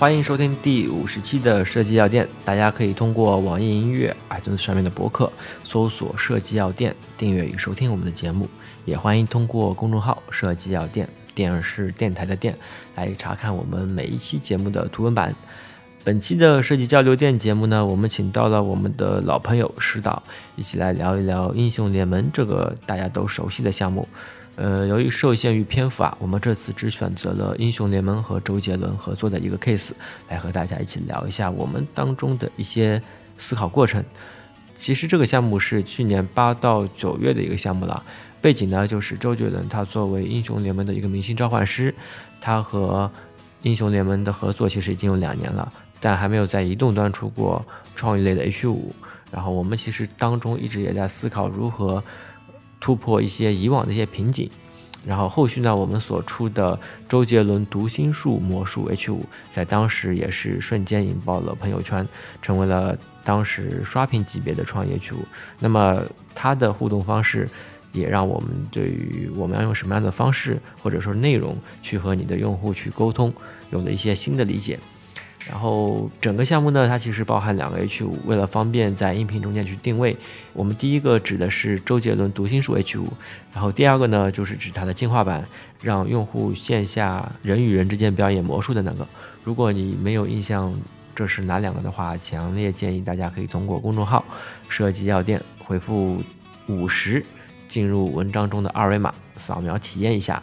欢迎收听第五十期的设计药店。大家可以通过网易音乐、iTunes 上面的博客搜索“设计药店”，订阅与收听我们的节目。也欢迎通过公众号“设计药店”，电是电台的电，来查看我们每一期节目的图文版。本期的设计交流店节目呢，我们请到了我们的老朋友石导，一起来聊一聊英雄联盟这个大家都熟悉的项目。呃，由于受限于篇幅啊，我们这次只选择了英雄联盟和周杰伦合作的一个 case，来和大家一起聊一下我们当中的一些思考过程。其实这个项目是去年八到九月的一个项目了，背景呢就是周杰伦他作为英雄联盟的一个明星召唤师，他和英雄联盟的合作其实已经有两年了，但还没有在移动端出过创意类的 H 五。然后我们其实当中一直也在思考如何。突破一些以往的一些瓶颈，然后后续呢，我们所出的周杰伦读心术魔术 H 五，在当时也是瞬间引爆了朋友圈，成为了当时刷屏级别的创业 H 五。那么它的互动方式，也让我们对于我们要用什么样的方式或者说内容去和你的用户去沟通，有了一些新的理解。然后整个项目呢，它其实包含两个 H 五，为了方便在音频中间去定位，我们第一个指的是周杰伦读心术 H 五，然后第二个呢就是指它的进化版，让用户线下人与人之间表演魔术的那个。如果你没有印象这是哪两个的话，强烈建议大家可以通过公众号设计药店回复五十，进入文章中的二维码扫描体验一下。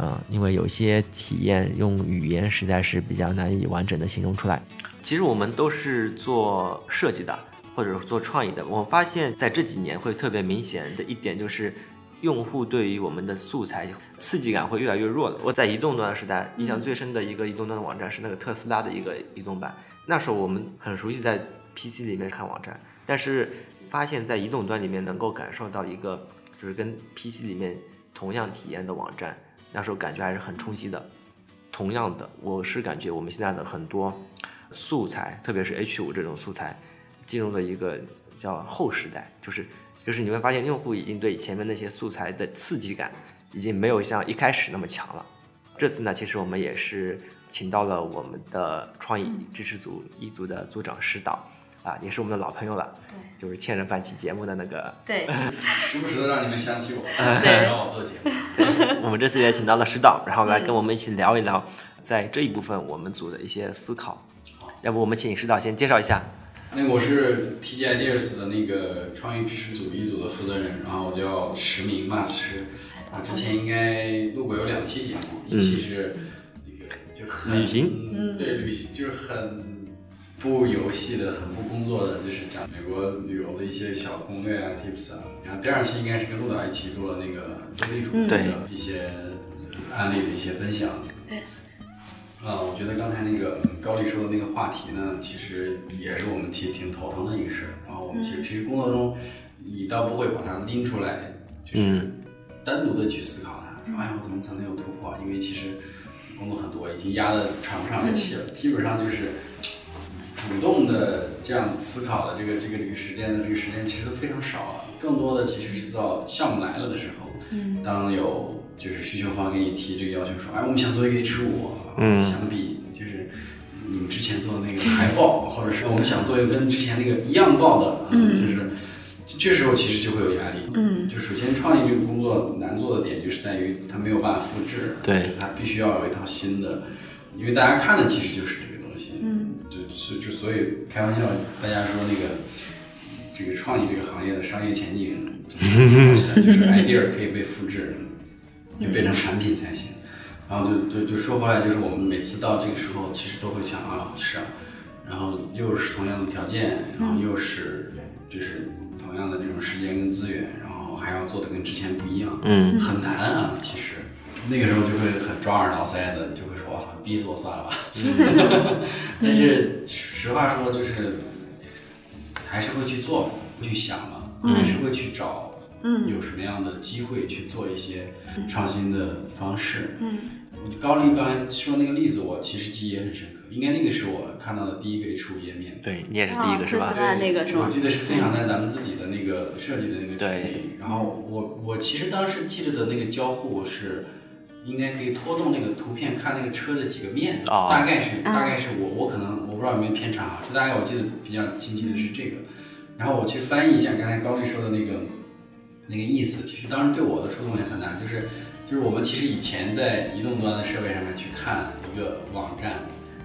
嗯，因为有些体验用语言实在是比较难以完整的形容出来。其实我们都是做设计的，或者做创意的。我发现在这几年会特别明显的一点就是，用户对于我们的素材刺激感会越来越弱了。我在移动端的时代，印象最深的一个移动端的网站是那个特斯拉的一个移动版。那时候我们很熟悉在 PC 里面看网站，但是发现在移动端里面能够感受到一个就是跟 PC 里面同样体验的网站。那时候感觉还是很冲击的。同样的，我是感觉我们现在的很多素材，特别是 H 五这种素材，进入了一个叫后时代，就是就是你会发现用户已经对前面那些素材的刺激感，已经没有像一开始那么强了。这次呢，其实我们也是请到了我们的创意支持组一组的组长石导。啊，也是我们的老朋友了，对，就是欠着办期节目的那个，对，时不时的让你们想起我，让我做节目。我们这次也请到了石导，然后来跟我们一起聊一聊，在这一部分我们组的一些思考。要不我们请石导先介绍一下。那个我是 TG Ideas 的那个创意支持组一组的负责人，然后我叫石明 Mas 师，啊，之前应该录过有两期节目，一期是那个就很旅行，对，旅行就是很。不游戏的很不工作的，就是讲美国旅游的一些小攻略啊，tips 啊。然后第二期应该是跟陆导一起录了那个多地主的一些案例的一些分享。对。啊，我觉得刚才那个高丽说的那个话题呢，其实也是我们挺挺头疼的一个事儿。然后我们其实平时工作中，你倒不会把它拎出来，就是单独的去思考它，说哎呀，我怎么才能有突破？因为其实工作很多，已经压得喘不上来气了，基本上就是。主动的这样思考的这个这个这个时间的这个时间其实都非常少了，更多的其实是到项目来了的时候，嗯，当有就是需求方给你提这个要求说，哎，我们想做一个 H 五，嗯，相比就是你们之前做的那个海报，或者是我们想做一个跟之前那个一样报的，嗯，就是这时候其实就会有压力，嗯，就首先创意这个工作难做的点就是在于它没有办法复制，对，它必须要有一套新的，因为大家看的其实就是嗯。就就所以开玩笑，大家说那个这个创意这个行业的商业前景，就是 idea 可以被复制，也变成产品才行。然后就就就说回来，就是我们每次到这个时候，其实都会想啊，是啊，然后又是同样的条件，然后又是就是同样的这种时间跟资源，然后还要做的跟之前不一样，嗯，很难啊。其实那个时候就会很抓耳挠腮的，就会说，我操，逼死我算了吧。但是实话说，就是还是会去做，去想嘛，还是会去找，有什么样的机会去做一些创新的方式。嗯，高丽刚才说那个例子，我其实记忆也很深刻，应该那个是我看到的第一个 H 五页面。对你也是第一个是吧？对，那个是我记得是分享在咱们自己的那个设计的那个群里。然后我我其实当时记得的那个交互是。应该可以拖动那个图片看那个车的几个面，哦大概是大概是我我可能我不知道有没有偏差啊，就大概我记得比较清晰的是这个，然后我去翻译一下刚才高丽说的那个那个意思，其实当时对我的触动也很大，就是就是我们其实以前在移动端的设备上面去看一个网站，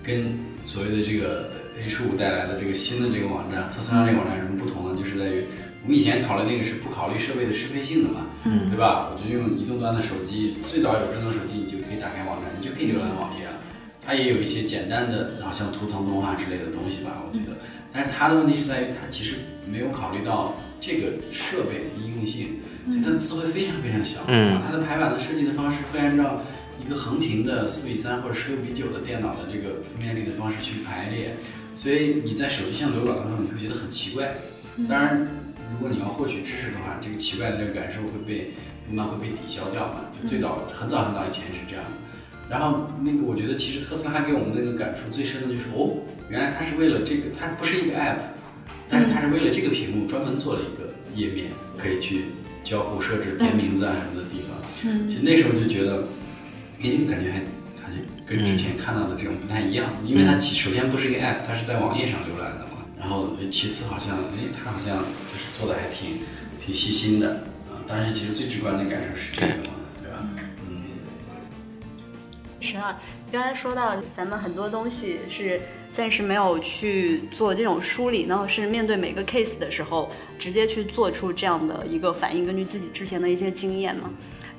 跟所谓的这个 H 五带来的这个新的这个网站，特斯拉这个网站有什么不同呢？就是在于我们以前考虑那个是不考虑设备的适配性的嘛，嗯对吧？我就用移动端的手机，最早有智能手机，你就可以打开网站，你就可以浏览网页了。它也有一些简单的，好像图层动画之类的东西吧，我觉得。但是它的问题是在于，它其实没有考虑到这个设备的应用性，所以它的字会非常非常小。嗯它的排版的设计的方式会按照一个横屏的四比三或者十六比九的电脑的这个分辨率的方式去排列，所以你在手机上浏览的时候，你会觉得很奇怪。当然，如果你要获取知识的话，这个奇怪的这个感受会被慢慢会被抵消掉嘛。就最早很早很早以前是这样的。然后那个，我觉得其实特斯拉还给我们那个感触最深的就是，哦，原来它是为了这个，它不是一个 app，但是它是为了这个屏幕专门做了一个页面，可以去交互设置、填名字啊什么的地方。嗯其实那时候就觉得，哎，这个感觉还好像跟之前看到的这种不太一样，因为它其首先不是一个 app，它是在网页上浏览的嘛。然后呃其次好像，哎，他好像就是做的还挺挺细心的啊。但是其实最直观的感受是这个嘛，对吧？嗯。是啊，刚才说到咱们很多东西是暂时没有去做这种梳理，然后是面对每个 case 的时候，直接去做出这样的一个反应，根据自己之前的一些经验嘛。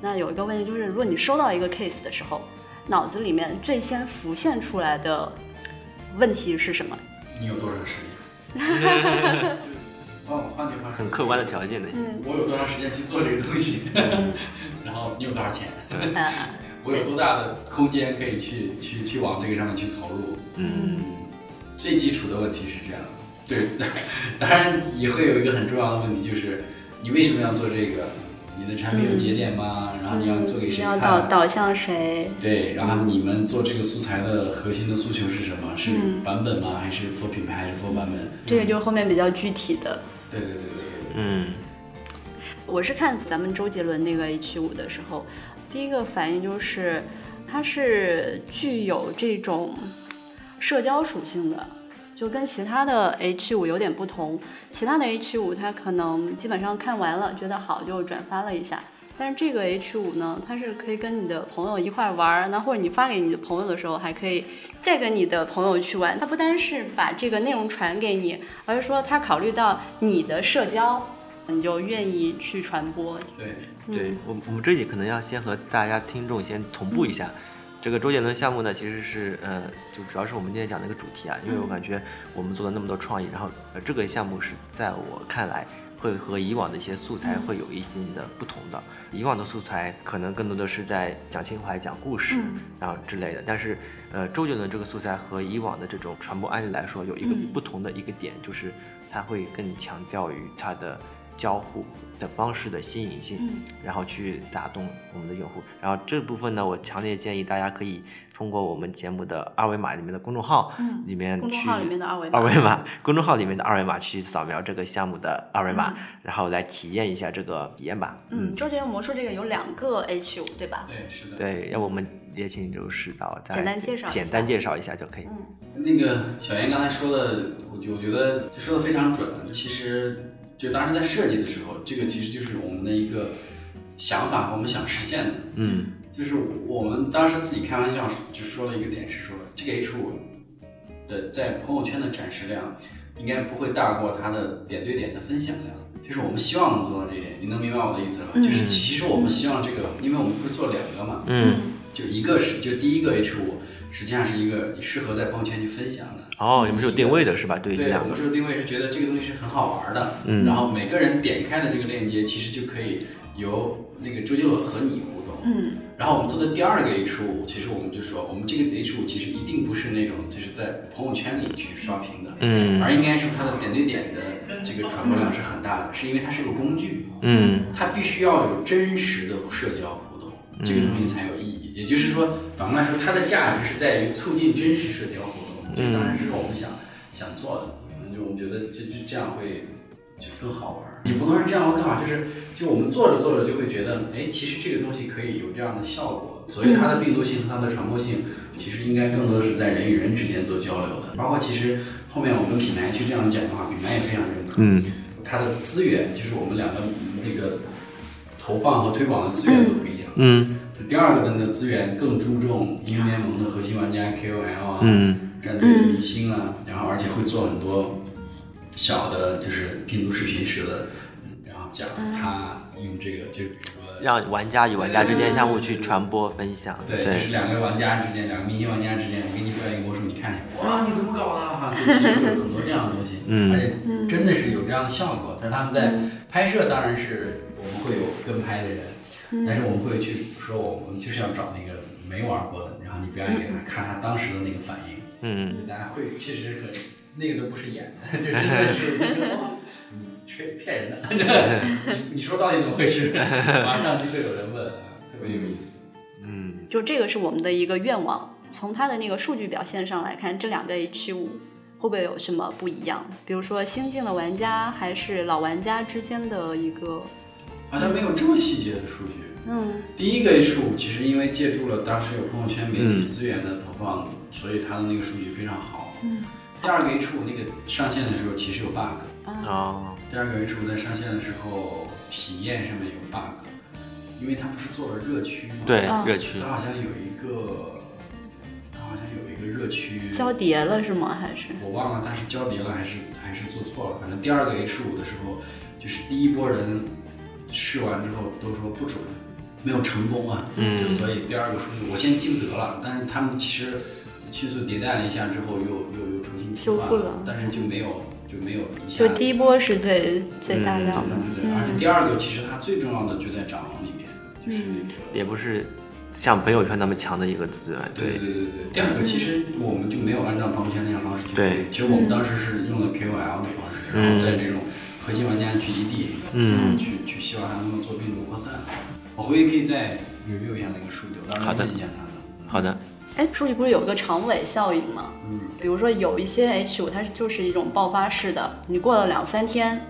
那有一个问题就是，如果你收到一个 case 的时候，脑子里面最先浮现出来的问题是什么？你有多长时间？换换句话说，很客观的条件的。嗯我有多长时间去做这个东西？然后你有多少钱？呃，我有多大的空间可以去去去往这个上面去投入？嗯最基础的问题是这样，对，当然也会有一个很重要的问题，就是你为什么要做这个？你的产品有节点吗？然后你要做给谁嗯要导看？导向谁？对，然后你们做这个素材的核心的诉求是什么？是嗯版本吗？还是 for 品牌？还是 for 版本？这个就是后面比较具体的。对对对对对嗯我是看咱们周杰伦那个 H 五的时候，第一个反应就是它是具有这种社交属性的，就跟其他的 H 五有点不同。其他的 H 五它可能基本上看完了觉得好就转发了一下，但是这个 H 五呢，它是可以跟你的朋友一块玩儿，那或者你发给你的朋友的时候，还可以再跟你的朋友去玩。它不单是把这个内容传给你，而是说它考虑到你的社交。你就愿意去传播。对，对我我们这里可能要先和大家听众先同步一下。这个周杰伦项目呢，其实是呃，就主要是我们今天讲的一个主题啊，因为我感觉我们做了那么多创意，然后呃这个项目是在我看来会和以往的一些素材会有一定的不同的。以往的素材可能更多的是在讲情怀、讲故事，嗯然后之类的。但是呃，周杰伦这个素材和以往的这种传播案例来说，有一个嗯不同的一个点，就是它会更强调于它的交互的方式的新颖性。嗯然后去打动我们的用户。然后这部分呢，我强烈建议大家可以通过我们节目的二维码里面的公众号，嗯里面去公众号里面的二维码二维码，公众号里面的二维码去扫描这个项目的二维码，嗯然后来体验一下这个体验吧。嗯，周杰伦魔术这个有两个 H 五，对吧？对，是的。对，要不我们也请刘指导再简单介绍简单介绍一下就可以。嗯那个小严刚才说的，我觉我觉得就说的非常准。其实就当时在设计的时候，这个其实就是我们的一个想法，我们想实现的。嗯就是我们当时自己开玩笑就说了一个点，是说这个 H 五的在朋友圈的展示量应该不会大过它的点对点的分享量。就是我们希望能做到这一点，你能明白我的意思了吧？嗯就是其实我们希望这个，因为我们不是做两个嘛，嗯，就一个是就第一个 H 五实际上是一个适合在朋友圈去分享的。哦，你们是有定位的是吧？对，对，我们是有定位是觉得这个东西是很好玩的，嗯然后每个人点开的这个链接，其实就可以由那个周杰伦和你互动，嗯然后我们做的第二个 H 五，其实我们就说，我们这个 H 五其实一定不是那种就是在朋友圈里去刷屏的，嗯而应该是它的点对点的这个传播量是很大的，是因为它是个工具，嗯它必须要有真实的社交互动，这个东西才有。也就是说，反过来说，它的价值是在于促进真实社交活动，这当然是我们想想做的。嗯，就我们觉得就就这样会就更好玩儿。也不能是这样更好，就是就我们做着做着就会觉得，哎，其实这个东西可以有这样的效果。所以它的病毒性和它的传播性，其实应该更多的是在人与人之间做交流的。包括其实后面我们品牌去这样讲的话，品牌也非常认可。嗯，它的资源就是我们两个那个投放和推广的资源都不一样。嗯第二个的资源更注重英雄联盟的核心玩家 KOL 啊，嗯战队明星啊，然后而且会做很多小的，就是拼图视频式的，嗯然后讲他用这个，就比如说，让玩家与玩家之间相互去传播分享。对，就是两个玩家之间，两个明星玩家之间，我给你表演一个魔术，你看一下，哇，你怎么搞的？哈，就其实会有很多这样的东西，嗯而且真的是有这样的效果。但是他们在拍摄，当然是我们会有跟拍的人，但是我们会去说，我们就是要找那个没玩过的，然后你表演给他看他当时的那个反应。嗯，大家会确实很，那个都不是演的，就真的是，哇你骗骗人的，你你说到底怎么回事？马上就会有人问啊，特别有意思。嗯就这个是我们的一个愿望。从他的那个数据表现上来看，这两个 H 五会不会有什么不一样？比如说新进的玩家还是老玩家之间的一个，好像没有这么细节的数据。嗯第一个 H 五其实因为借助了当时有朋友圈媒体嗯资源的投放，所以它的那个数据非常好。嗯第二个 H 五那个上线的时候其实有 bug，啊哦，第二个 H 五在上线的时候体验上面有 bug，因为它不是做了热区吗？对啊，热区它好像有一个，它好像有一个热区，交叠了是吗？还是我忘了它是交叠了还是还是做错了。反正第二个 H 五的时候，就是第一波人试完之后都说不准，没有成功啊。嗯就所以第二个数据我现在记不得了，但是他们其实迅速迭代了一下之后，又又又重新修复了但是就没有就没有一下就第一波是最最大量的？对对对，而且第二个其实它最重要的就在展望里面，就是那个。也不是像朋友圈那么强的一个资源。对对对对对，第二个其实我们就没有按照朋友圈那样方式去对推，其实我们当时是用的 KOL 的方式，然后在这种核心玩家聚集地，嗯然后去去希望他能够做病毒扩散。我回去可以再 review 一下那个数据，我当时好的问一下他们。好的，哎，数据不是有一个长尾效应吗？嗯，比如说有一些 H 五，它就是一种爆发式的，你过了两三天，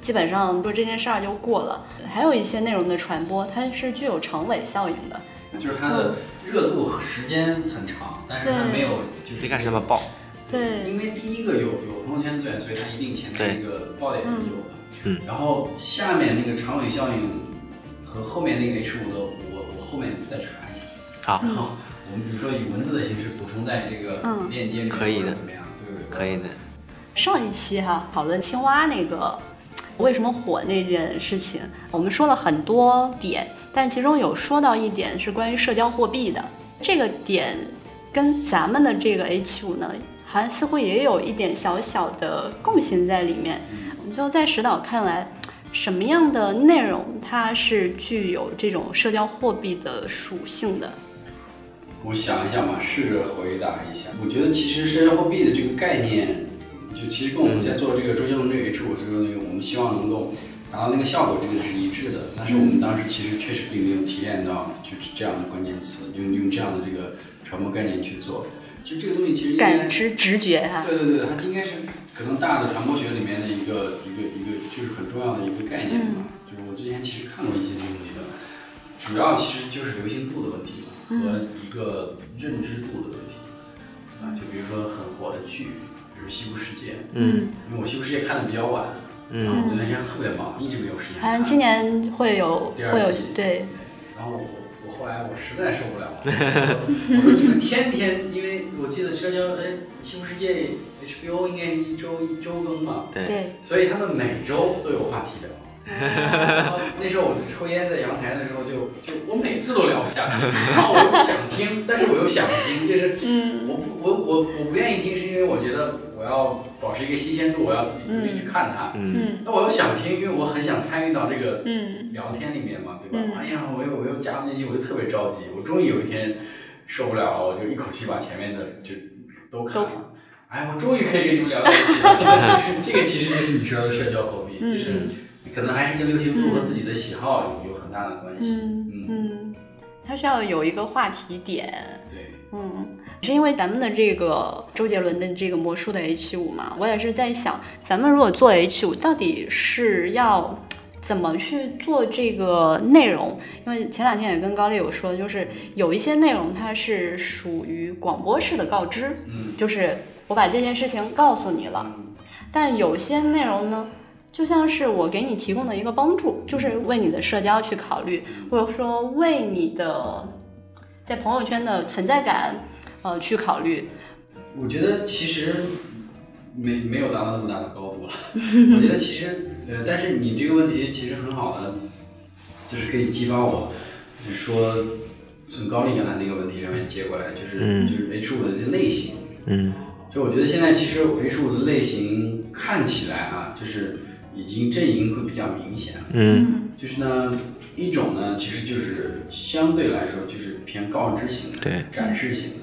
基本上就这件事儿就过了。还有一些内容的传播，它是具有长尾效应的。就是它的热度时间很长，但是它没有就是最开始那么爆。对因为第一个有有朋友圈资源，所以它一定前面那个爆点是有的。嗯然后下面那个长尾效应和后面那个 H 五的，我我后面再查一下。好，然后我们比如说以文字的形式补充在这个嗯链接里面，可以的怎么样？对对对，可以的。上一期哈讨论青蛙那个为什么火那件事情，我们说了很多点，但其中有说到一点是关于社交货币的，这个点跟咱们的这个 H 五呢，好像似乎也有一点小小的共性在里面。我们就在石导看来，什么样的内容它是具有这种社交货币的属性的？我想一下吧，试着回答一下。我觉得其实社交货币的这个概念，就其实跟我们在做这个周杰伦这个 H 五时候那个，我们希望能够达到那个效果，这个是一致的。但是我们当时其实确实并没有提炼到就是这样的关键词，用用这样的这个传播概念去做。就这个东西其实应该感知直觉哈、对对对，它应该是可能大的传播学里面的一个一个一个就是很重要的一个概念吧。就是我之前其实看过一些这种理论，主要其实就是流行度的问题嘛，和一个认知度的问题。啊，就比如说很火的剧，比如《西部世界》，嗯因为我《西部世界》看的比较晚，然后嗯我那天特别忙，一直没有时间好像看。今年会有第会有二季，对，然后后来我实在受不了了，我说你们天天，因为我记得社交哎《西部世界》HBO 应该是一周一周更嘛，对，对，所以他们每周都有话题聊。然 后那时候我抽烟在阳台的时候就，就我每次都聊不下去，然后我又不想听，但是我又想听，就是嗯我不我我我不愿意听，是因为我觉得我要保持一个新鲜度，我要自己独立去看它。嗯嗯那我又想听，因为我很想参与到这个嗯聊天里面嘛，对吧？嗯哎呀，我又我又加不进去，我就特别着急。我终于有一天受不了了，我就一口气把前面的就都看了。哎，我终于可以跟你们聊在一起了。这个其实就是你说的社交货币，嗯就是可能还是跟流行度和自己的喜好有有很大的关系。嗯嗯，嗯，它需要有一个话题点。对，嗯，是因为咱们的这个周杰伦的这个魔术的 H 五嘛，我也是在想，咱们如果做 H 五，到底是要怎么去做这个内容？因为前两天也跟高丽有说，就是有一些内容它是属于广播式的告知，嗯，就是我把这件事情告诉你了。但有些内容呢，就像是我给你提供的一个帮助，就是为你的社交去考虑，或者说为你的在朋友圈的存在感，呃，去考虑。我觉得其实没没有达到那么大的高度了。我觉得其实呃，但是你这个问题其实很好的，就是可以激发我，就是说从高丽刚才那个问题上面接过来，就是、嗯就是 H 五的这类型。嗯就我觉得现在其实 H 五的类型看起来啊，就是已经阵营会比较明显。嗯，就是呢，一种呢，其实就是相对来说就是偏告知型的，对，展示型的。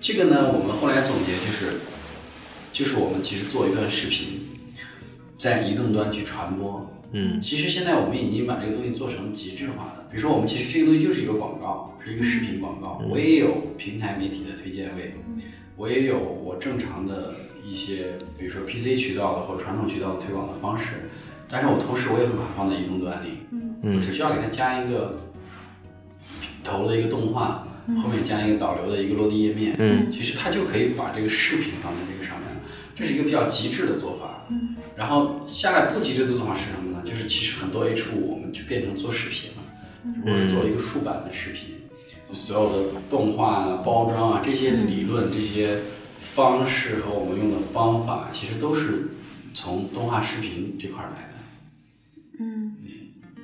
这个呢，我们后来总结就是，就是我们其实做一段视频，在移动端去传播。嗯其实现在我们已经把这个东西做成极致化的，比如说我们其实这个东西就是一个广告，是一个视频广告，我也有平台媒体的推荐位，我也有我正常的一些，比如说 PC 渠道的或传统渠道的推广的方式，但是我同时我也会把它放在移动端里，嗯我只需要给它加一个头的一个动画，后面加一个导流的一个落地页面，嗯其实它就可以把这个视频放在这个上面了，这是一个比较极致的做法。然后下来不极致的做法是什么呢？就是其实很多 H 五我们就变成做视频了，我是做了一个竖版的视频，所有的动画啊、包装啊这些理论、这些方式和我们用的方法，其实都是从动画视频这块儿来的。嗯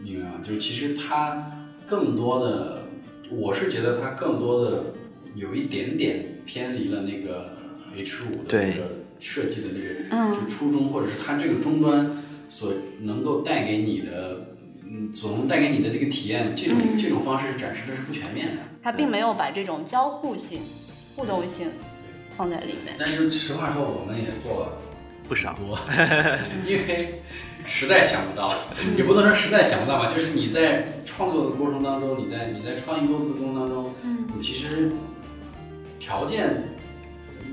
明白吗？就是其实它更多的，我是觉得它更多的有一点点偏离了那个 H 五的对那个设计的那个嗯就初衷，或者是它这个终端所能够带给你的，嗯，所能带给你的这个体验，这种、嗯这种方式展示的是不全面的。它并没有把这种交互性、互动性放在里面。但是实话说，我们也做了不少。很多，因为实在想不到，也不能说实在想不到吧，就是你在创作的过程当中，你在你在创意构思的过程当中，嗯。你其实条件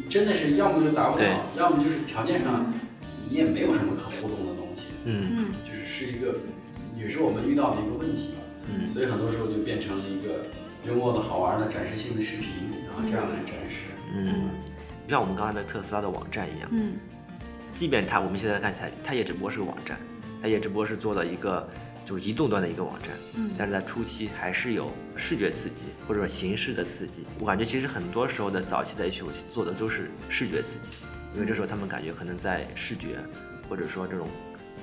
真的是要么就达不到，要么就是条件上你也没有什么可互动的东西，嗯。嗯就是是一个也是我们遇到的一个问题吧。嗯。所以很多时候就变成了一个幽默的好玩的展示性的视频，然后这样来展示。嗯，就像我们刚才的特斯拉的网站一样，嗯即便它我们现在看起来，它也只不过是个网站，它也只不过是做了一个就是移动端的一个网站，嗯。但是在初期还是有视觉刺激或者说形式的刺激。我感觉其实很多时候的早期的 H 五做的都是视觉刺激，因为这时候他们感觉可能在视觉或者说这种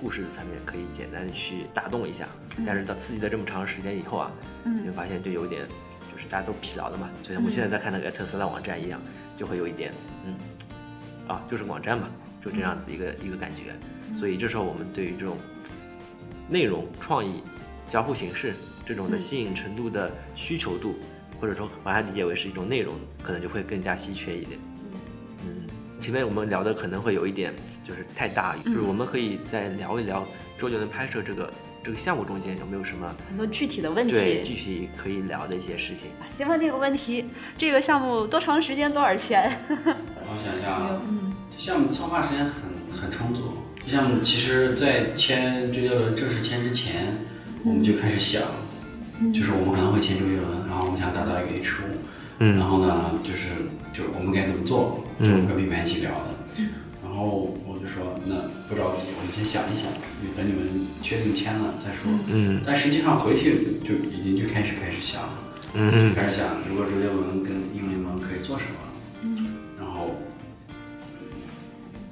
故事层面可以简单的去打动一下，但是到刺激了这么长时间以后啊，你会嗯发现就有一点就是大家都疲劳了嘛，就像我们现在在看那个特斯拉网站一样，就会有一点嗯啊就是网站嘛，就这样子一个一个感觉。所以这时候我们对于这种内容创意、交互形式这种的吸引程度的需求度，或者说把它理解为是一种内容，可能就会更加稀缺一点。嗯，前面我们聊的可能会有一点就是太大，就是我们可以再聊一聊周杰伦拍摄这个这个项目中间有没有什么很多具体的问对题。具体可以聊的一些事情。啊先问这个问题，这个项目多长时间，多少钱？我想想啊，嗯这项目策划时间很很充足。这项目其实，在签周杰伦正式签之前，我们就开始想，就是我们可能会签周杰伦，然后我们想打造一个 H 五，嗯然后呢，就是就是我们该怎么做，就我们跟品牌一起聊的。然后我就说，那不着急，我们先想一想，等你们确定签了再说。嗯但实际上回去就已经就开始开始想了。嗯开始想，如果周杰伦跟英联盟可以做什么，嗯，然后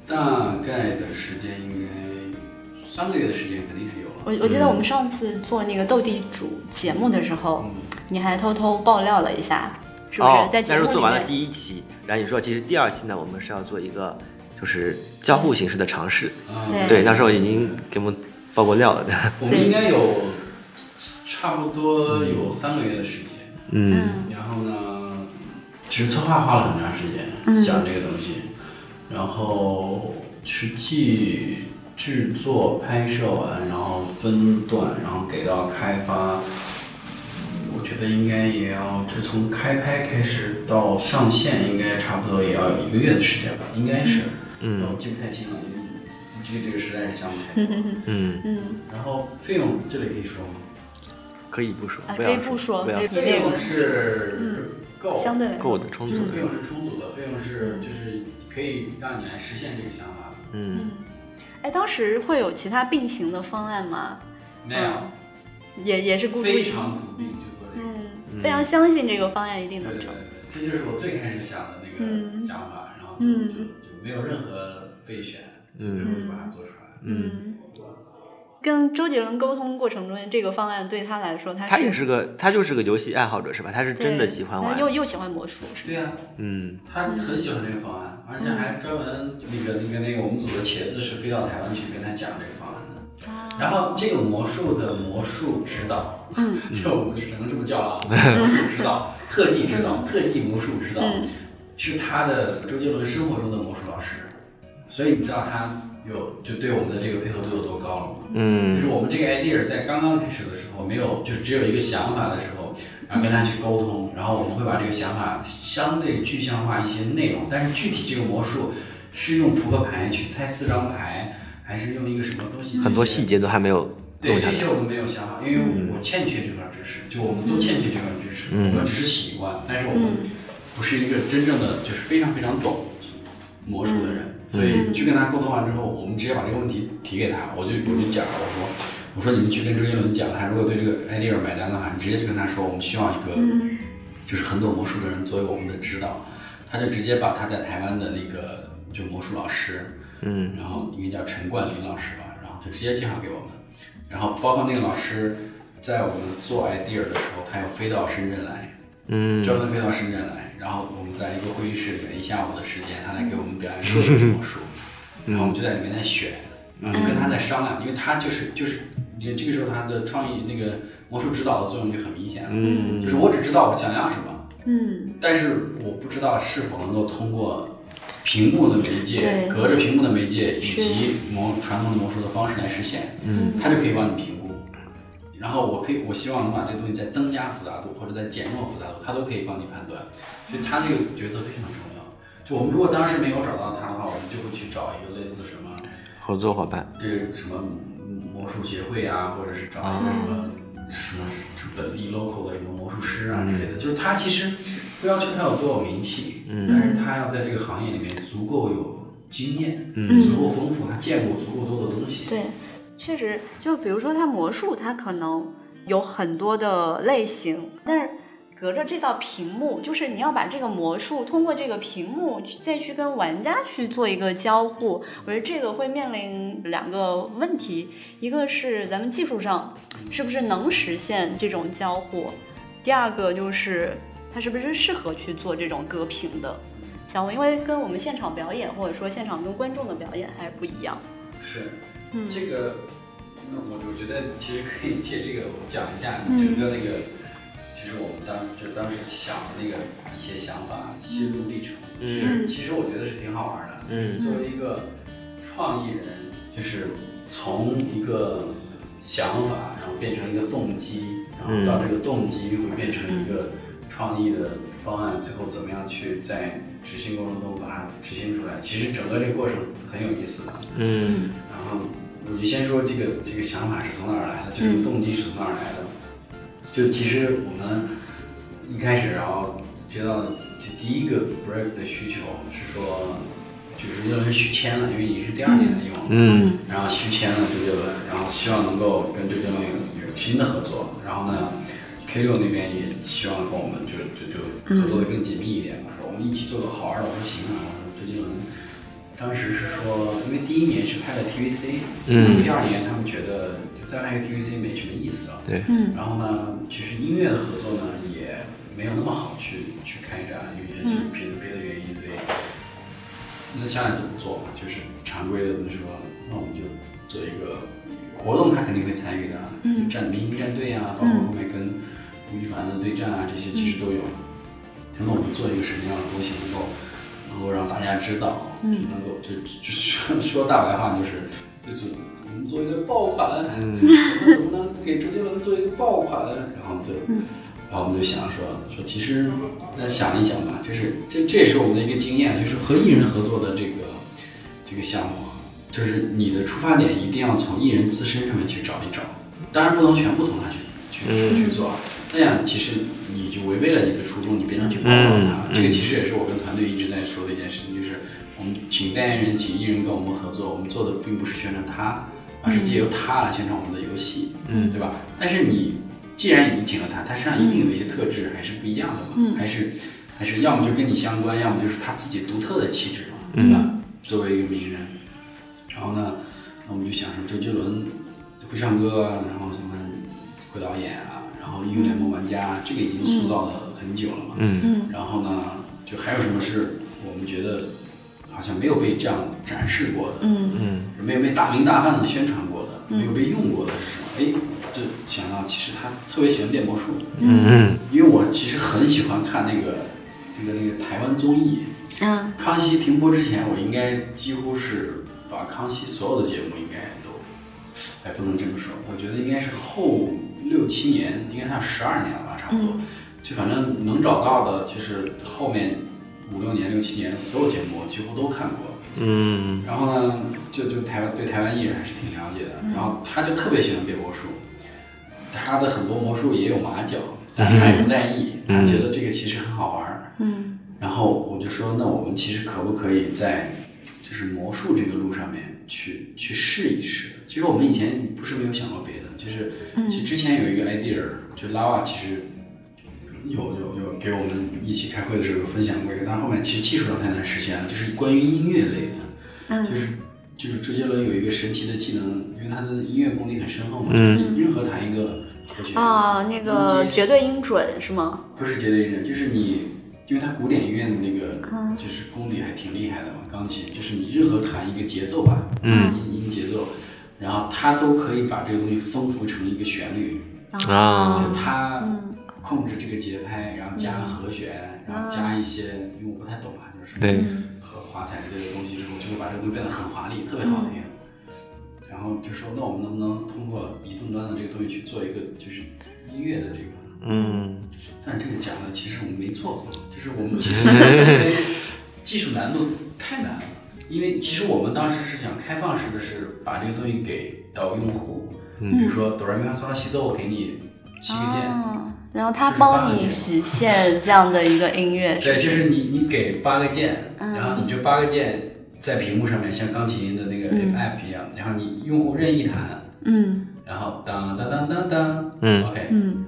大概的时间应该三个月的时间肯定是有了。我我记得我们上次做那个斗地主节目的时候，嗯，你还偷偷爆料了一下，是不是？哦，在节那时候做完了第一期，然后你说其实第二期呢，我们是要做一个就是交互形式的尝试。嗯对对，那时候已经给我们爆过料了。我们应该有差不多有三个月的时间。嗯然后呢，其实策划花了很长时间、嗯想这个东西，然后实际制作拍摄完，然后分段，然后给到开发，我觉得应该也要就从开拍开始到上线，应该差不多也要有一个月的时间吧，应该是，嗯。我记不太清了，因为这个这个实在是想不开。嗯，嗯，然后费用这里可以说吗？可以不说，啊不要可以不说。不要说费用是够，相对，够的充足的，费用是充足的，费用是就是可以让你来实现这个想法的。嗯，哎，当时会有其他并行的方案吗？没有，也也是孤注非常笃定就做这个。嗯，非常相信这个方案一定对对对能成。对，这就是我最开始想的那个嗯想法，然后就嗯就就没有任何备选，就最后就把它做出来。嗯，跟周杰伦沟通过程中，这个方案对他来说，他他也是个，他就是个游戏爱好者是吧？他是真的喜欢玩又又喜欢魔术，是吧对呀、嗯他很喜欢这个方案，而且还专门那个那个那个我们组的茄子是飞到台湾去跟他讲这个方案的。然后这个魔术的魔术指导，嗯，就我们只能这么叫了啊，魔术指导、特技指导、特技魔术指导，嗯是他的周杰伦生活中的魔术老师，所以你知道他有就对我们的这个配合度有多高了嘛？嗯？就嗯是我们这个 idea 在刚刚开始的时候，没有就是只有一个想法的时候，然后跟他去沟通，然后我们会把这个想法相对具象化一些内容，但是具体这个魔术是用扑克牌去猜四张牌，还是用一个什么东西？很多细节都还没有对弄下来。这些我们没有想好，因为我欠缺这块知识，就我们都欠缺这块知识，嗯我们只是喜欢，但是我们不是一个真正的就是非常非常懂魔术的人，所以去跟他沟通完之后，我们直接把这个问题提给他，我就我就讲了，我说我说你们去跟周杰伦讲，他如果对这个 idea 买单的话，你直接就跟他说，我们需要一个就是很懂魔术的人作为我们的指导，他就直接把他在台湾的那个就魔术老师。嗯。然后应该叫陈冠霖老师吧，然后就直接介绍给我们，然后包括那个老师在我们做 idea 的时候，他又飞到深圳来，嗯。专门飞到深圳来，然后我们在一个会议室里面一下午的时间，他来给我们表演各种魔术，然后我们就在里面在选，然后就跟他在商量，因为他就是就是。你看这个时候他的创意那个魔术指导的作用就很明显了，嗯。就是我只知道我想要什么，嗯。但是我不知道是否能够通过屏幕的媒介，隔着屏幕的媒介以及魔传统的魔术的方式来实现，嗯。它就可以帮你评估。然后我可以，我希望能把这个东西再增加复杂度，或者再减弱复杂度，他都可以帮你判断。所以他这个角色非常重要。就我们如果当时没有找到他的话，我们就会去找一个类似什么合作伙伴。对什么魔术协会啊，或者是找一个什么、什么就本地 local 的什么魔术师啊之类的。就是他其实不要求他有多有名气，但是他要在这个行业里面足够有经验，嗯足够丰富，他见过足够多的东西。对，确实，就比如说它魔术，它可能有很多的类型，但是隔着这道屏幕，就是你要把这个魔术通过这个屏幕去再去跟玩家去做一个交互，我觉得这个会面临两个问题，一个是咱们技术上是不是能实现这种交互，第二个就是它是不是适合去做这种隔屏的交互，因为跟我们现场表演或者说现场跟观众的表演还是不一样。是，嗯这个，那我我觉得其实可以借这个我讲一下嗯整个那个，就是我们当就当时想的那个一些想法、心路历程。其实嗯其实我觉得是挺好玩的。嗯作为一个创意人，就是从一个想法，然后变成一个动机，然后到这个动机会变成一个创意的方案，最后怎么样去在执行过程中把它执行出来。其实整个这个过程很有意思的。嗯然后我就先说这个这个想法是从哪儿来的，就是动机是从哪儿来的。就其实我们一开始，然后接到的这第一个 break 的需求是说，就是认为续签了，因为已经是第二年在用了，嗯然后续签了周杰伦，然后希望能够跟周杰伦有有新的合作，然后呢。K 六那边也希望跟我们就就就合作的更紧密一点嘛，说我们一起做个好玩的。我说行啊，我说周杰伦当时是说，因为第一年是拍了 TVC，所以第二年他们觉得就再拍个 TVC 没什么意思了。对，嗯然后呢，其实音乐的合作呢也没有那么好去去开展，因为其实别的别的原因，对。那下来怎么做嘛，就是常规的那说，那我们就做一个活动，他肯定会参与的，就战明星战队啊，包括后面跟吴亦凡的对战啊，这些其实都有。那我们做一个什么样的东西，能够能够让大家知道，就能够就就就说 说大白话就是。就是我们做一个爆款，嗯、我们怎么能给周杰伦做一个爆款？然后对，然后我们就想说说，其实再想一想吧，就是这这也是我们的一个经验，就是和艺人合作的这个这个项目，就是你的出发点一定要从艺人自身上面去找一找，当然不能全部从他去去去做，那样其实你就违背了你的初衷，你变成去包装他。这个其实也是我跟团队一直在说的一件事情，就是我们请代言人、请艺人跟我们合作，我们做的并不是宣传他，而是借由他来宣传我们的游戏，嗯，对吧？但是你既然已经请了他，他身上一定有一些特质还是不一样的嘛，还是还是要么就跟你相关，要么就是他自己独特的气质嘛，对吧？作为一个名人，然后呢，我们就想说周杰伦会唱歌，然后什么会导演啊，然后英雄联盟玩家，这个已经塑造了很久了嘛。嗯。然后呢，就还有什么是我们觉得好像没有被这样展示过的，嗯。嗯没有被大名大范的宣传过的，没有被用过的是什么？哎，就想到其实他特别喜欢变魔术，嗯。因为我其实很喜欢看那个那个那个台湾综艺。嗯。康熙停播之前，我应该几乎是把康熙所有的节目应该都，哎，不能这么说，我觉得应该是后六七年，应该它十二年了吧，差不多，就反正能找到的，就是后面五六年、六七年的所有节目，我几乎都看过。嗯然后呢，就就台湾对台湾艺人还是挺了解的。然后他就特别喜欢变魔术，他的很多魔术也有马脚，但是他也不在意，他觉得这个其实很好玩儿。嗯然后我就说，那我们其实可不可以在就是魔术这个路上面去去试一试？其实我们以前不是没有想过别的，就是其实之前有一个 idea，就 Lava 其实有有有给我们一起开会的时候有分享过一个，但是后面其实技术上太难实现了，就是关于音乐类的，就是就是周杰伦有一个神奇的技能，因为他的音乐功底很深厚嘛，就是你任何弹一个啊，那个绝对音准是吗？不是绝对音准，就是你，因为他古典音乐的那个就是功底还挺厉害的嘛，钢琴就是你任何弹一个节奏吧，嗯。音音节奏，然后他都可以把这个东西丰富成一个旋律，啊。就他控制这个节拍，然后加和弦，然后加一些，因为我不太懂啊，就是什么对。和华彩之类的东西之后，就会把这个东西变得很华丽，特别好听。然后就说，那我们能不能通过移动端的这个东西去做一个就是音乐的这个嗯。但这个讲的其实我们没做过，就是我们 其实技术难度太难了，因为其实我们当时是想开放式的是把这个东西给到用户，比如说哆来咪发嗦拉西哆，我给你七个键，啊，然后他帮你实现这样的一个音乐，对，就是你你给八个键，然后你就八个键在屏幕上面像钢琴的那个 app 一样，然后你用户任意弹，嗯然后当当当当当，嗯，OK，嗯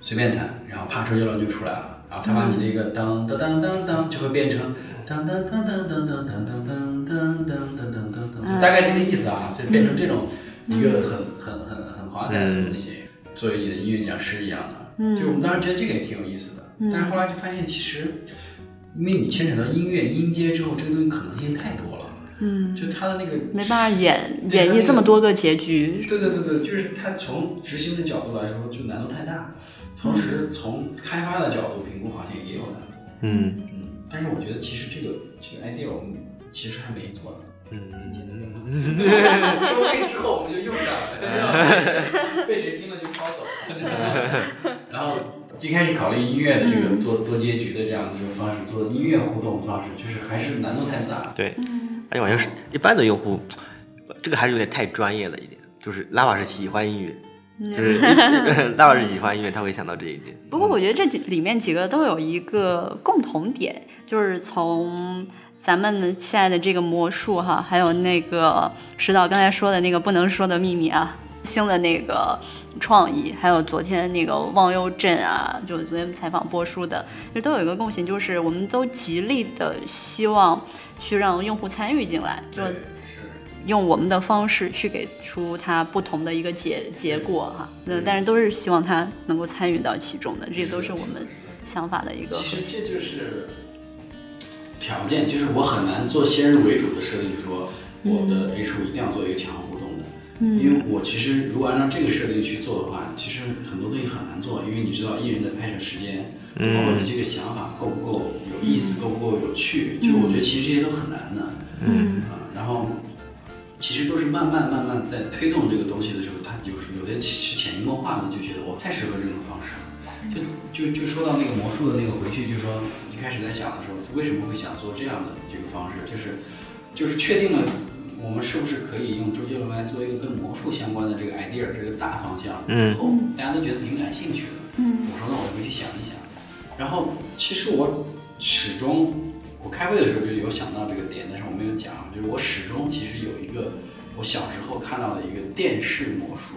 随便弹，然后啪周杰伦就出来了，他把你这个当当当当当就会变成当当当当当当当当当当当当当当，就大概这个意思啊，就变成这种一个很很很很华彩的东西，作为你的音乐讲师一样的，就我们当时觉得这个也挺有意思的，但是后来就发现其实，因为你牵扯到音乐音阶之后，这个东西可能性太多了，嗯，就他的那个没办法演演绎这么多个结局，对对对对，就是他从执行的角度来说就难度太大，同时从开发的角度评估好像也有难度。嗯嗯，但是我觉得其实这个这个 idea 我们其实还没做呢。嗯收费之后我们就用上了，被谁听了就抄走了。然后一开始考虑音乐的这个多多结局的这样的这种方式，做音乐互动方式，就是还是难度太大。对，而且好像是一般的用户，这个还是有点太专业了一点。就是拉瓦是喜欢音乐，就是拉瓦是喜欢因为，他会想到这一点。不过我觉得这几里面几个都有一个共同点，就是从咱们的现在的这个魔术哈，还有那个石导刚才说的那个不能说的秘密啊，新的那个创意，还有昨天那个忘忧镇啊，就昨天采访播出的，这都有一个共性，就是我们都极力的希望去让用户参与进来，就。用我们的方式去给出它不同的一个结结果哈，那但是都是希望他能够参与到其中的，这都是我们想法的一个其实这就是条件，就是我很难做先入为主的设定，说我的 H 五一定要做一个强互动的。嗯，因为我其实如果按照这个设定去做的话，其实很多东西很难做，因为你知道艺人的拍摄时间，包括你这个想法够不够有意思，够不够有趣，就是我觉得其实这些都很难的。嗯。啊，然后其实都是慢慢慢慢在推动这个东西的时候，他有时有的是潜移默化的就觉得我太适合这种方式了。就就就说到那个魔术的那个回去，就说一开始在想的时候，为什么会想做这样的这个方式，就是就是确定了我我们是不是可以用周杰伦来做一个跟魔术相关的这个 idea 这个大方向？之后大家都觉得挺感兴趣的。嗯，我说那我回去想一想。然后其实我始终，我开会的时候就有想到这个点，但是我没有讲，就是我始终其实有一个我小时候看到的一个电视魔术，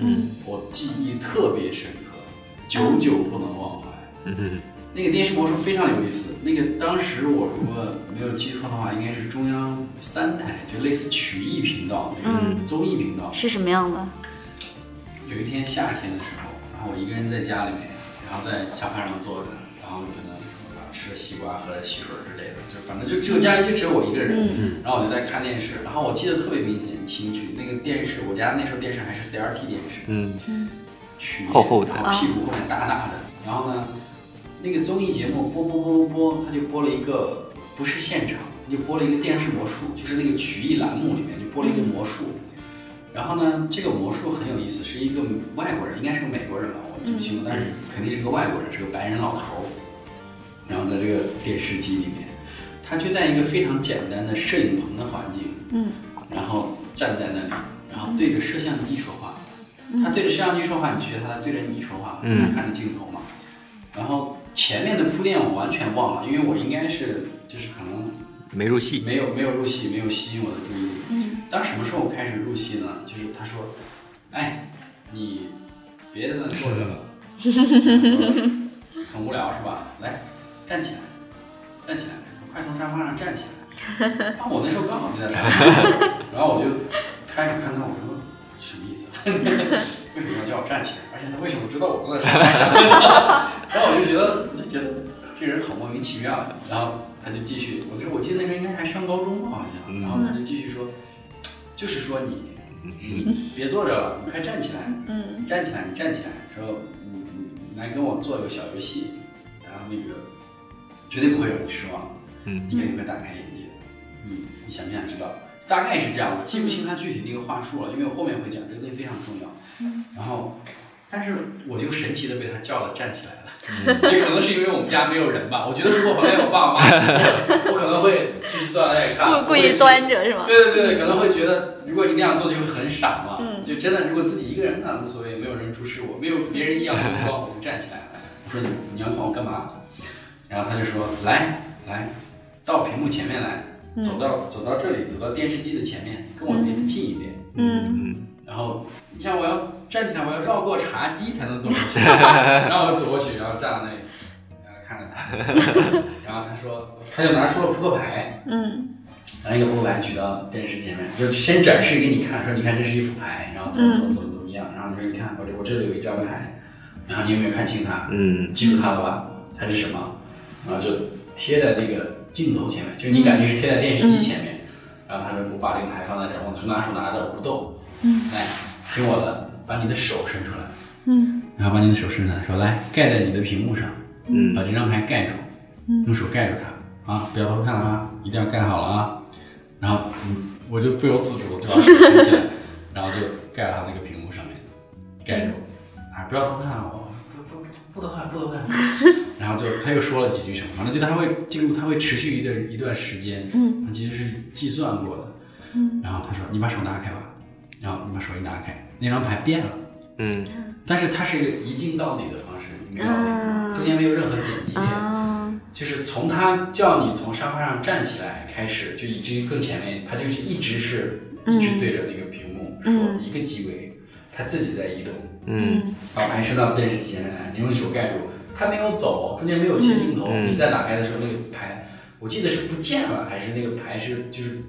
嗯，我记忆特别深刻，久久不能忘怀。嗯那个电视魔术非常有意思。那个当时我如果没有记错的话，应该是中央三台，就类似曲艺频道那个综艺频道。是什么样的？有一天夏天的时候，然后我一个人在家里面，然后在沙发上坐着，然后可能吃了西瓜，喝了汽水之类的，就反正就只有家里就只有我一个人。嗯然后我就在看电视，然后我记得特别明显清楚，那个电视我家那时候电视还是 CRT 电视，嗯曲厚厚的然后屁股后面大大的。然后呢，那个综艺节目播播播播播，他就播了一个不是现场，就播了一个电视魔术，就是那个曲艺栏目里面就播了一个魔术。然后呢，这个魔术很有意思，是一个外国人，应该是个美国人吧，我记不清了，但是肯定是个外国人，是个白人老头儿。然后在这个电视机里面，他就在一个非常简单的摄影棚的环境，嗯，然后站在那里，然后对着摄像机说话。他对着摄像机说话，你就觉得他在对着你说话，嗯他看着镜头嘛。然后前面的铺垫我完全忘了，因为我应该是就是可能没入戏。没有没有入戏，没有吸引我的注意力。嗯当什么时候开始入戏呢？就是他说：“哎，你别在那坐着了，很无聊是吧？来，站起来，站起来，快从沙发上站起来。”然后我那时候刚好就在沙发上，然后我就开始看他，我说什么意思？为什么要叫我站起来？而且他为什么知道我坐在沙发上？然后我就觉得，觉得这个人好莫名其妙。然后他就继续，我就我记得那时候应该还上高中吧，好像。然后他就继续说，就是说你，你别坐着了，你快站起来，嗯站起来，你站起来，说你你来跟我做一个小游戏，然后那个绝对不会让你失望，嗯你肯定会大开眼界。嗯，你想不想知道？大概是这样，我记不清他具体那个话术了，因为我后面会讲这个东西非常重要。嗯然后，但是我就神奇的被他叫了站起来了，也可能是因为我们家没有人吧。我觉得如果旁边有爸爸妈我可能会继续坐在那里看，故故意端着是吗？对对对，可能会觉得，如果你那样做就会很傻嘛。嗯就真的，如果自己一个人那无所谓，没有人注视我，没有别人异样的目光，我就站起来了。我说你你要看我干嘛？然后他就说来来，到屏幕前面来，走到走到这里，走到电视机的前面，跟我离得近一点。嗯嗯然后你像我要站起来，我要绕过茶几才能走过去，然后我走过去，然后站在那里，然后看着他，然后他说，他就拿出了扑克牌，嗯然后一个扑克牌举到电视前面，就先展示给你看，说你看这是一副牌，然后怎么怎么怎么怎么样，然后你说你看我这我这里有一张牌，然后你有没有看清它？嗯记住它了吧？它是什么？然后就贴在那个镜头前面，就是你感觉是贴在电视机前面。然后他说我把这个牌放在这儿，我拿手拿着我不动。嗯，来听我的，把你的手伸出来，嗯然后把你的手伸出来，说来盖在你的屏幕上，嗯把这张牌盖住，用手盖住它啊，不要偷看了啊，一定要盖好了啊。然后嗯，我就不由自主地就把手伸起来，然后就盖到他那个屏幕上面，盖住啊，不要偷看啊，我不不不不偷看不偷看。然后就他又说了几句什么，反正就他会这个他会持续一段一段时间，嗯，他其实是计算过的。嗯，然后他说你把手拿开吧，然后你把手一拿开，那张牌变了。嗯但是它是一个一镜到底的方式，你知道我意思吗？啊中间没有任何剪辑点，啊就是从他叫你从沙发上站起来开始，就以至于更前面，他就是一直是一直对着那个屏幕说嗯一个机位，他自己在移动，嗯把牌伸到电视机前来，你用手盖住，他没有走，中间没有切镜头，嗯你再打开的时候，那个牌我记得是不见了，还是那个牌是就是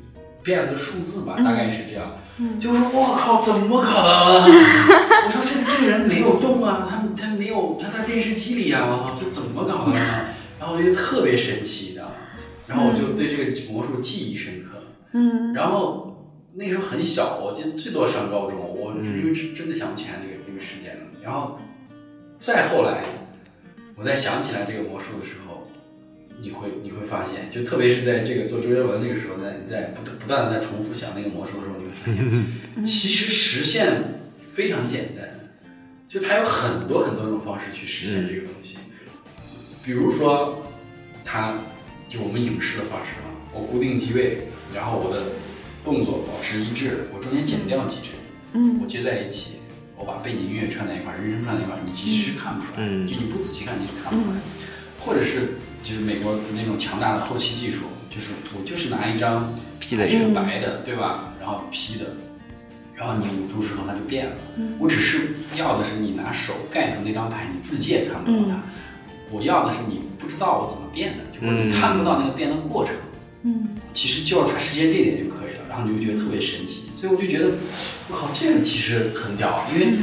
变了个数字吧，大概是这样。就说我靠，怎么可能？我说这这个人没有动啊，他他没有，他在电视机里啊，我靠，这怎么搞的呢？然后我觉得特别神奇的，然后我就对这个魔术记忆深刻。嗯然后那时候很小，我记得最多上高中，我因为真真的想不起来那个那个时间了。然后再后来，我再想起来这个魔术的时候，你会你会发现，就特别是在这个做周杰伦那个时候，在你在不不断的在重复想那个魔术的时候，你会发现，其实实现非常简单，就它有很多很多种方式去实现这个东西。比如说，它就我们影视的方式啊，我固定机位，然后我的动作保持一致，我中间剪掉几帧，嗯我接在一起，我把背景音乐串在一块儿，人声串在一块儿，你其实是看不出来，嗯就你不仔细看你是看不出来的。或者是就是美国那种强大的后期技术，就是我就是拿一张 P 的全白的，对吧？然后 P 的，然后你捂住时候它就变了。嗯我只是要的是你拿手盖住那张牌，你自己也看不到它。嗯我要的是你不知道我怎么变的，就是你看不到那个变的过程。嗯其实就要它实现这点就可以了，然后你就觉得特别神奇，所以我就觉得，我靠，这个其实很屌，因为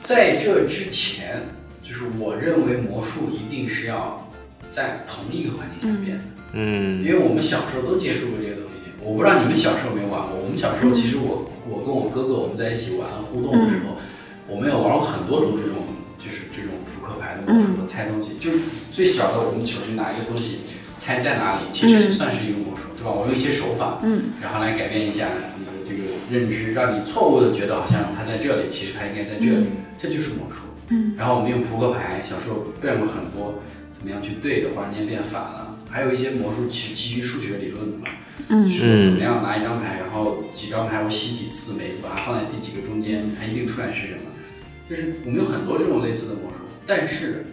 在这之前，就是我认为魔术一定是要在同一个环境下变的，嗯因为我们小时候都接触过这些东西。我不知道你们小时候有没有玩过，我们小时候其实我我跟我哥哥我们在一起玩互动的时候，我们有玩过很多种这种就是这种扑克牌的魔术和猜东西，就是最小的我们手里拿一个东西猜在哪里，其实就算是一个魔术，对吧？我用一些手法，嗯，然后来改变一下你的这个认知，让你错误的觉得好像它在这里，其实它应该在这里，这就是魔术。嗯，然后我们用扑克牌，小时候变过很多，怎么样去对的，忽然间变反了。还有一些魔术其实基于数学理论的嘛，嗯就是怎么样拿一张牌，然后几张牌我洗几次，每次把它放在第几个中间，它一定出来是什么。就是我们有很多这种类似的魔术，但是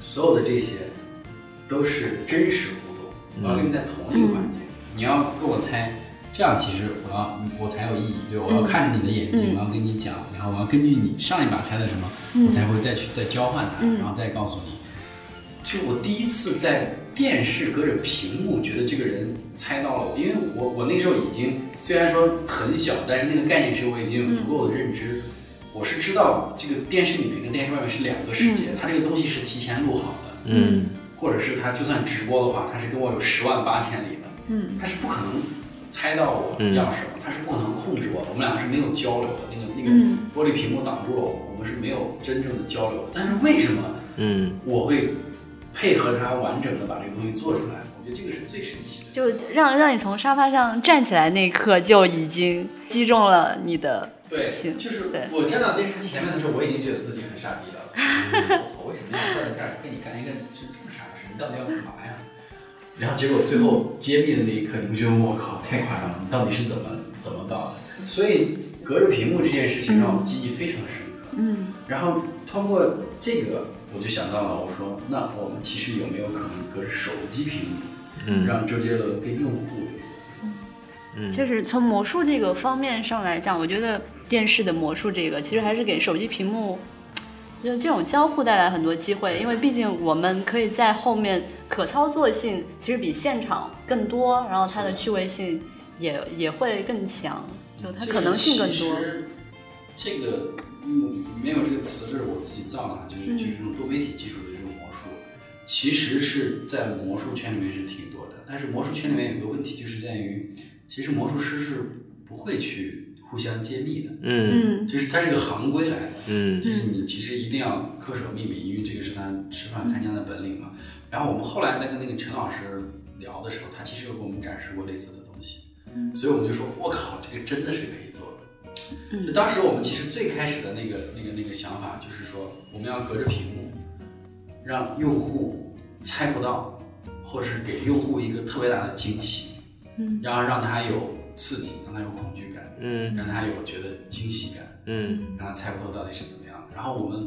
所有的这些都是真实互动，我要跟你在同一个环境，你要跟我猜，这样其实我要我才有意义，对，我要看着你的眼睛，我要跟你讲，然后我要根据你上一把猜的什么，我才会再去再交换它，然后再告诉你。就我第一次在电视隔着屏幕觉得这个人猜到了我，因为我我那时候已经虽然说很小，但是那个概念是我已经有足够的认知，我是知道这个电视里面跟电视外面是两个世界，它这个东西是提前录好的，嗯或者是他就算直播的话，他是跟我有十万八千里的，嗯，他是不可能猜到我要什么，他是不可能控制我的，我们两个是没有交流的，那个那个嗯玻璃屏幕挡住了我，我们是没有真正的交流的。但是为什么嗯我会配合他完整的把这个东西做出来？我觉得这个是最神奇的。就让让你从沙发上站起来那一刻就已经击中了你的，对，行就是我站到电视机前面的时候，我已经觉得自己很傻逼了。我为什么要坐在这儿跟你干一个就这么傻到底要干嘛呀？然后结果最后揭秘的那一刻，你会觉得我靠，太夸张了！你到底是怎么怎么搞的？所以隔着屏幕这件事情让我记忆非常深刻。嗯然后通过这个，我就想到了，我说，那我们其实有没有可能隔着手机屏幕，嗯让周杰伦跟用户嗯就是从魔术这个方面上来讲，我觉得电视的魔术这个其实还是给手机屏幕，就这种交互带来很多机会，因为毕竟我们可以在后面可操作性其实比现场更多，然后它的趣味性也也会更强，就它可能性更多。其实这个嗯，没有这个词是我自己造的，就是就是这种多媒体技术的这种魔术，其实是在魔术圈里面是挺多的。但是魔术圈里面有个问题，就是在于，其实魔术师是不会去互相揭秘的，嗯嗯就是它是个行规来的。嗯。就是你其实一定要恪守秘密，因为这个是他吃饭看家的本领嘛。然后我们后来在跟那个陈老师聊的时候，他其实有给我们展示过类似的东西，所以我们就说，我靠，这个真的是可以做的。就当时我们其实最开始的那个那个那个想法就是说，我们要隔着屏幕，让用户猜不到，或者是给用户一个特别大的惊喜，嗯。然后让他有刺激，让他有恐惧感，嗯让他有觉得惊喜感。嗯让他猜不透到底是怎么样。然后我们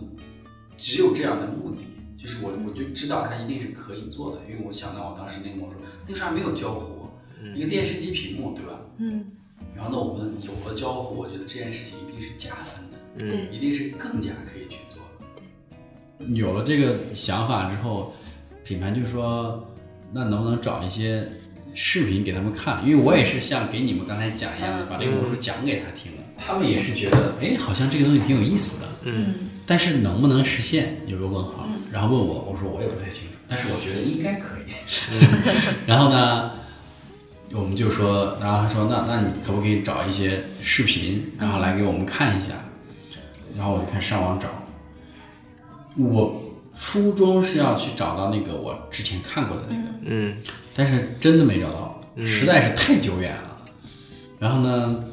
只有这样的目的，就是我我就知道他一定是可以做的，因为我想到我当时那个魔术，那个时候还没有交互，一个电视机屏幕，对吧？嗯然后呢，我们有了交互，我觉得这件事情一定是加分的，嗯一定是更加可以去做的。有了这个想法之后，品牌就说，那能不能找一些视频给他们看？因为我也是像给你们刚才讲一样的，把这个魔术讲给他听了，他们也是觉得，哎，好像这个东西挺有意思的。嗯但是能不能实现有个问号，然后问我，我说我也不太清楚，但是我觉得应该可以。然后呢，我们就说，然后他说，那那你可不可以找一些视频，然后来给我们看一下？然后我就开始上网找，我初衷是要去找到那个我之前看过的那个，嗯但是真的没找到，实在是太久远了。然后呢，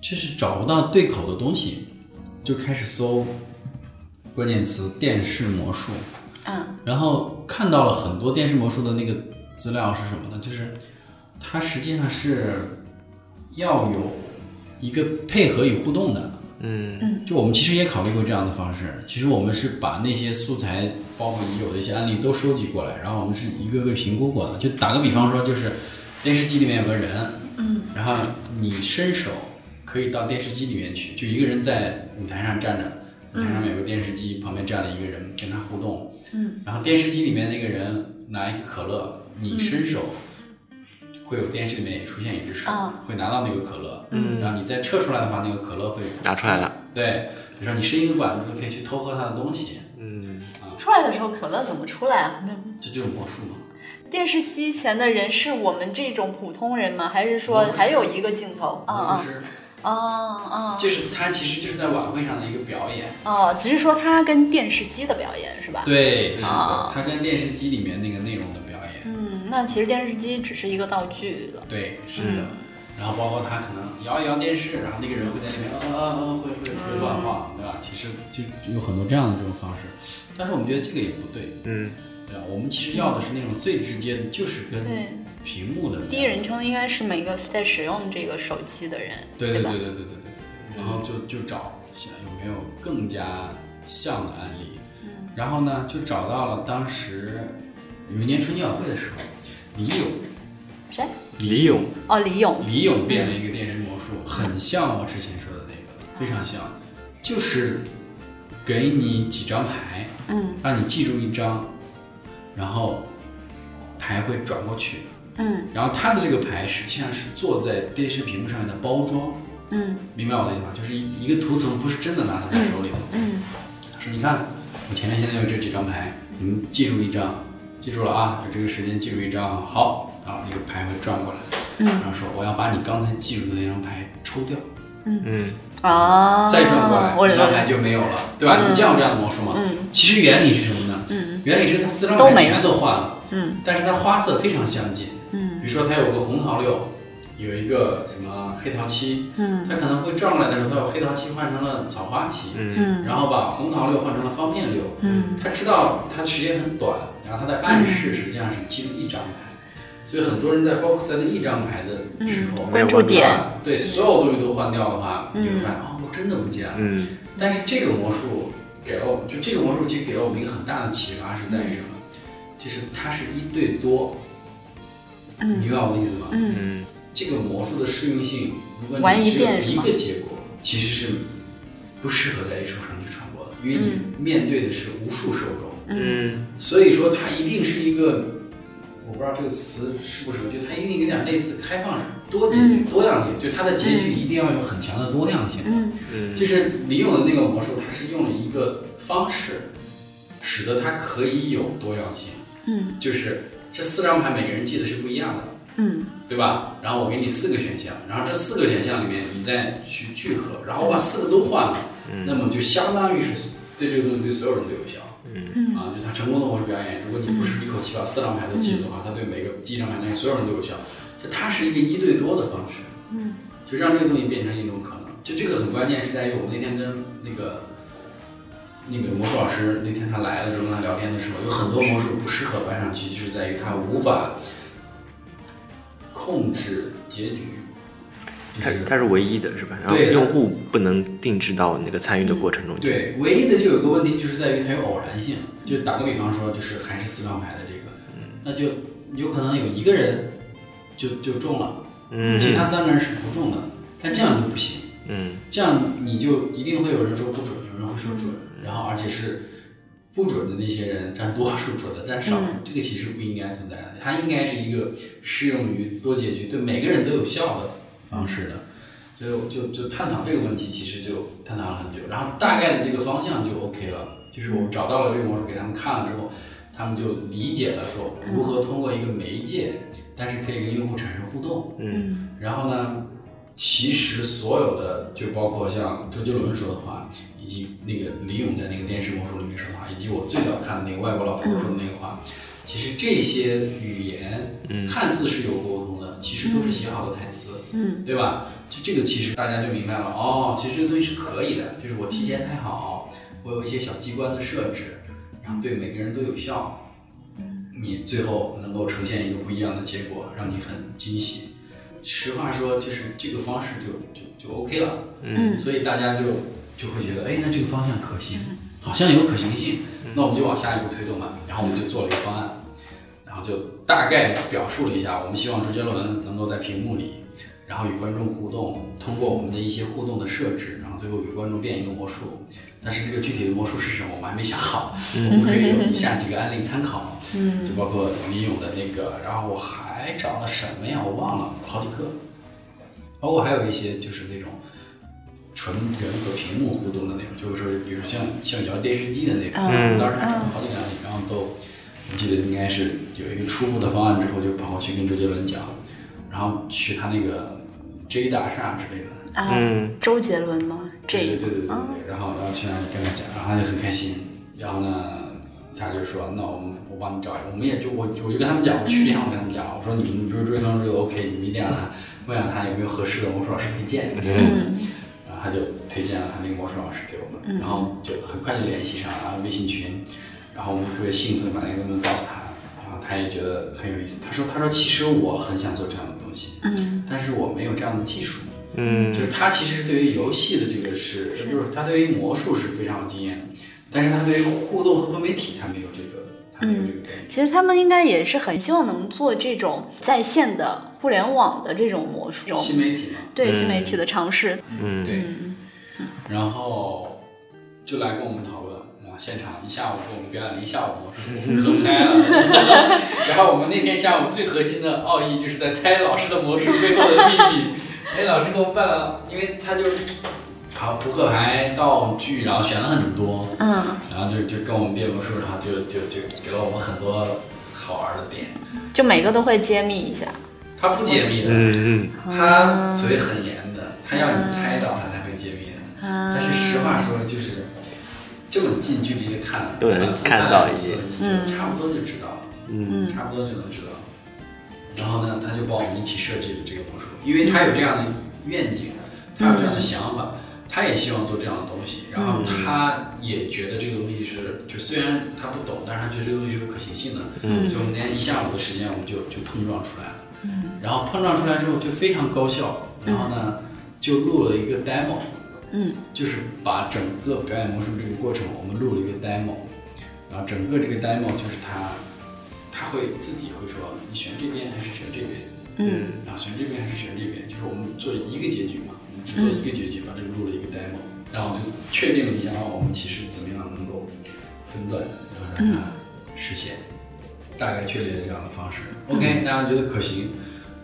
就是找不到对口的东西，就开始搜关键词“电视魔术”，嗯然后看到了很多电视魔术的那个资料是什么呢？就是它实际上是要有一个配合与互动的。嗯。就我们其实也考虑过这样的方式，其实我们是把那些素材，包括已有的一些案例都收集过来，然后我们是一个个评估过的。就打个比方说，就是电视机里面有个人，嗯，然后你伸手可以到电视机里面去，就一个人在舞台上站着，舞台上面有个电视机，旁边站了一个人跟他互动，嗯，然后电视机里面那个人拿一个可乐，你伸手。会有电视里面也出现一只手，啊会拿到那个可乐，嗯，然后你再撤出来的话，那个可乐会拿出来了。对，比如说你伸一个管子，可以去偷喝他的东西，嗯，出来的时候可乐怎么出来啊？那这就是魔术嘛。电视机前的人是我们这种普通人吗？还是说还有一个镜头？啊啊魔术师啊啊就是他其实就是在晚会上的一个表演，哦，只是说他跟电视机的表演是吧？对，是啊的，他跟电视机里面那个内容的表演，嗯，那其实电视机只是一个道具了。对，是的。然后包括他可能摇一摇电视，然后那个人会在里面，啊啊啊，会会会乱晃，对吧？其实就有很多这样的这种方式，但是我们觉得这个也不对，嗯，对吧？我们其实要的是那种最直接的，就是跟对屏幕的那第一人称应该是每个在使用这个手机的人，吧？对对对对对对对，然后就就找想有没有更加像的案例，嗯然后呢就找到了当时有一年春节晚会的时候，李咏谁？李咏，哦，李咏。李咏变了一个电视魔术，很像我之前说的那个，非常像，就是给你几张牌，嗯让你记住一张，然后牌会转过去，嗯然后他的这个牌实际上是坐在电视屏幕上面的包装。嗯明白我的意思吗？就是一一个图层不是真的拿在他手里的。嗯说你看，我前面现在有这几张牌，你们记住一张，记住了啊，有这个时间记住一张啊。好，然后那个牌会转过来，嗯。然后说我要把你刚才记住的那张牌抽掉，嗯。啊，再转过来，我那张牌就没有了，对吧？你见过这样的魔术吗？嗯。其实原理是什么呢？嗯。原理是它四张牌全都换了，嗯但是它花色非常相近。嗯。比如说它有个红桃六，有一个什么黑桃七，嗯。它可能会转过来的时候，它把黑桃七换成了草花七，嗯。然后把红桃六换成了方片六。嗯。他知道他时间很短，然后他的暗示实际上是记住一张牌，所以很多人在 focus 在那一张牌的时候，嗯关注点对所有东西都换掉的话，你会发现哦，我真的不见了。嗯但是这个魔术给了我们，就这个魔术其实给了我们一个很大的启发，是在于什么？就是它是一对多，你明白我的意思吗？嗯嗯这个魔术的适用性，如果你只有一个结果，其实是不适合在艺术上去传播的，因为你面对的是无数受众，嗯所以说它一定是一个，我不知道这个词适不适合，就它一定有点类似开放式多结局、多样性，就它的结局一定要有很强的多样性。嗯嗯就是李咏的那个魔术，它是用了一个方式，使得它可以有多样性，嗯就是这四张牌每个人记得是不一样的。嗯对吧？然后我给你四个选项，然后这四个选项里面你再去聚合，然后我把四个都换了，那么就相当于是对这个东西对所有人都有效。嗯啊，就他成功的魔术表演，如果你不是一口气把四张牌都记住的话，他对每个第一张牌那所有人都有效。就它是一个一对多的方式，嗯就让这个东西变成一种可能。就这个很关键是在于我们那天跟那个那个魔术老师那天他来了之后跟他聊天的时候，有很多魔术不适合搬上去，就是在于他无法控制结局。就是它它是唯一的，是吧？然后对用户不能定制到那个参与的过程中去。对，唯一的就有个问题，就是在于它有偶然性。就打个比方说，就是还是四张牌的这个，那就有可能有一个人就就中了，嗯其他三个人是不中的，但这样就不行。嗯这样你就一定会有人说不准，有人会说准，然后而且是不准的那些人占多数，准的占少数，这个其实不应该存在的。它应该是一个适用于多结局，对每个人都有效的方式的。就就就探讨这个问题，其实就探讨了很久，然后大概的这个方向就 OK 了。就是我找到了这个魔术给他们看了之后，他们就理解了说如何通过一个媒介，但是可以跟用户产生互动。嗯然后呢，其实所有的就包括像周杰伦说的话，以及那个李咏在那个电视魔术里面说的话，以及我最早看的那个外国老头说的那个话，其实这些语言看似是有沟通的，其实都是写好的台词，嗯。对吧？就这个其实大家就明白了，哦，其实这个东西是可以的，就是我提前排好，我有一些小机关的设置，然后对每个人都有效，你最后能够呈现一个不一样的结果，让你很惊喜。实话说，就是这个方式就就就 OK 了，嗯。所以大家就就会觉得，哎，那这个方向可行，好像有可行性，那我们就往下一步推动吧。然后我们就做了一个方案，然后就大概表述了一下，我们希望周杰伦能够在屏幕里，然后与观众互动，通过我们的一些互动的设置，然后最后给观众变一个魔术。但是这个具体的魔术是什么，我们还没想好，我们可以有以下几个案例参考，嗯就包括李咏的那个，然后我还找了什么呀？我忘了，好几个，包括还有一些就是那种纯人和屏幕互动的那种，就是说，比如像像摇电视机的那种，嗯当时还找了好几个案例，然后都我记得应该是有一个初步的方案之后，就跑过去跟周杰伦讲，然后去他那个 J 大厦之类的。啊，嗯周杰伦吗？这对对对对对然后然后去那里跟他讲，然后他就很开心，然后呢，他就说，那我们我帮你找一个，我们也就我我就跟他们讲，我去之前我跟他们讲，我说你们比如追东这个 OK，你们一定让他问下他有没有合适的魔术老师推荐，嗯然后他就推荐了他那个魔术老师给我们，然后就很快就联系上了，然后微信群，然后我们就特别兴奋，把那个东西告诉他，然后他也觉得很有意思，他说他说其实我很想做这样的东西，嗯。但是我没有这样的技术。嗯。就是他其实对于游戏的这个是，就是他对于魔术是非常有经验的，但是他对于互动和多媒体他没有这个，他没有这个概念。其实他们应该也是很希望能做这种在线的互联网的这种魔术，新媒体嘛，对新媒体的尝试。嗯对，嗯然后就来跟我们讨论，啊，现场一下午给我们表演了一下午可嗨了。然后我们那天下午最核心的奥义就是在猜老师的魔术背后的秘密。哎，老师给我们办了，因为他就好扑克牌、道具，然后选了很多，嗯，然后就就跟我们变魔术，然后就就就给了我们很多好玩的点。就每个都会揭秘一下。他不揭秘的，嗯嗯他嘴很严的，他要你猜到他才会揭秘的。嗯但是实话说，就是这么近距离的看，就能反复看到一些你就差不多就知道了，嗯。差不多就能知道。然后呢，他就帮我们一起设计了这个魔术，因为他有这样的愿景，他有这样的想法，他也希望做这样的东西，然后他也觉得这个东西是，就虽然他不懂，但是他觉得这个东西是有可行性的，嗯。所以我们那天一下午的时间，我们就就碰撞出来了，嗯。然后碰撞出来之后就非常高效，然后呢就录了一个 demo，嗯。就是把整个表演魔术这个过程，我们录了一个 demo，然后整个这个 demo 就是他，他会自己会说，你选这边还是选这边，嗯。然后选这边还是选这边，就是我们做一个结局嘛，我们只做一个结局，把这个录了一个 demo，然后就确定了一下，啊，我们其实怎么样能够分段，然后让它实现，大概确立了这样的方式。OK，大家觉得可行，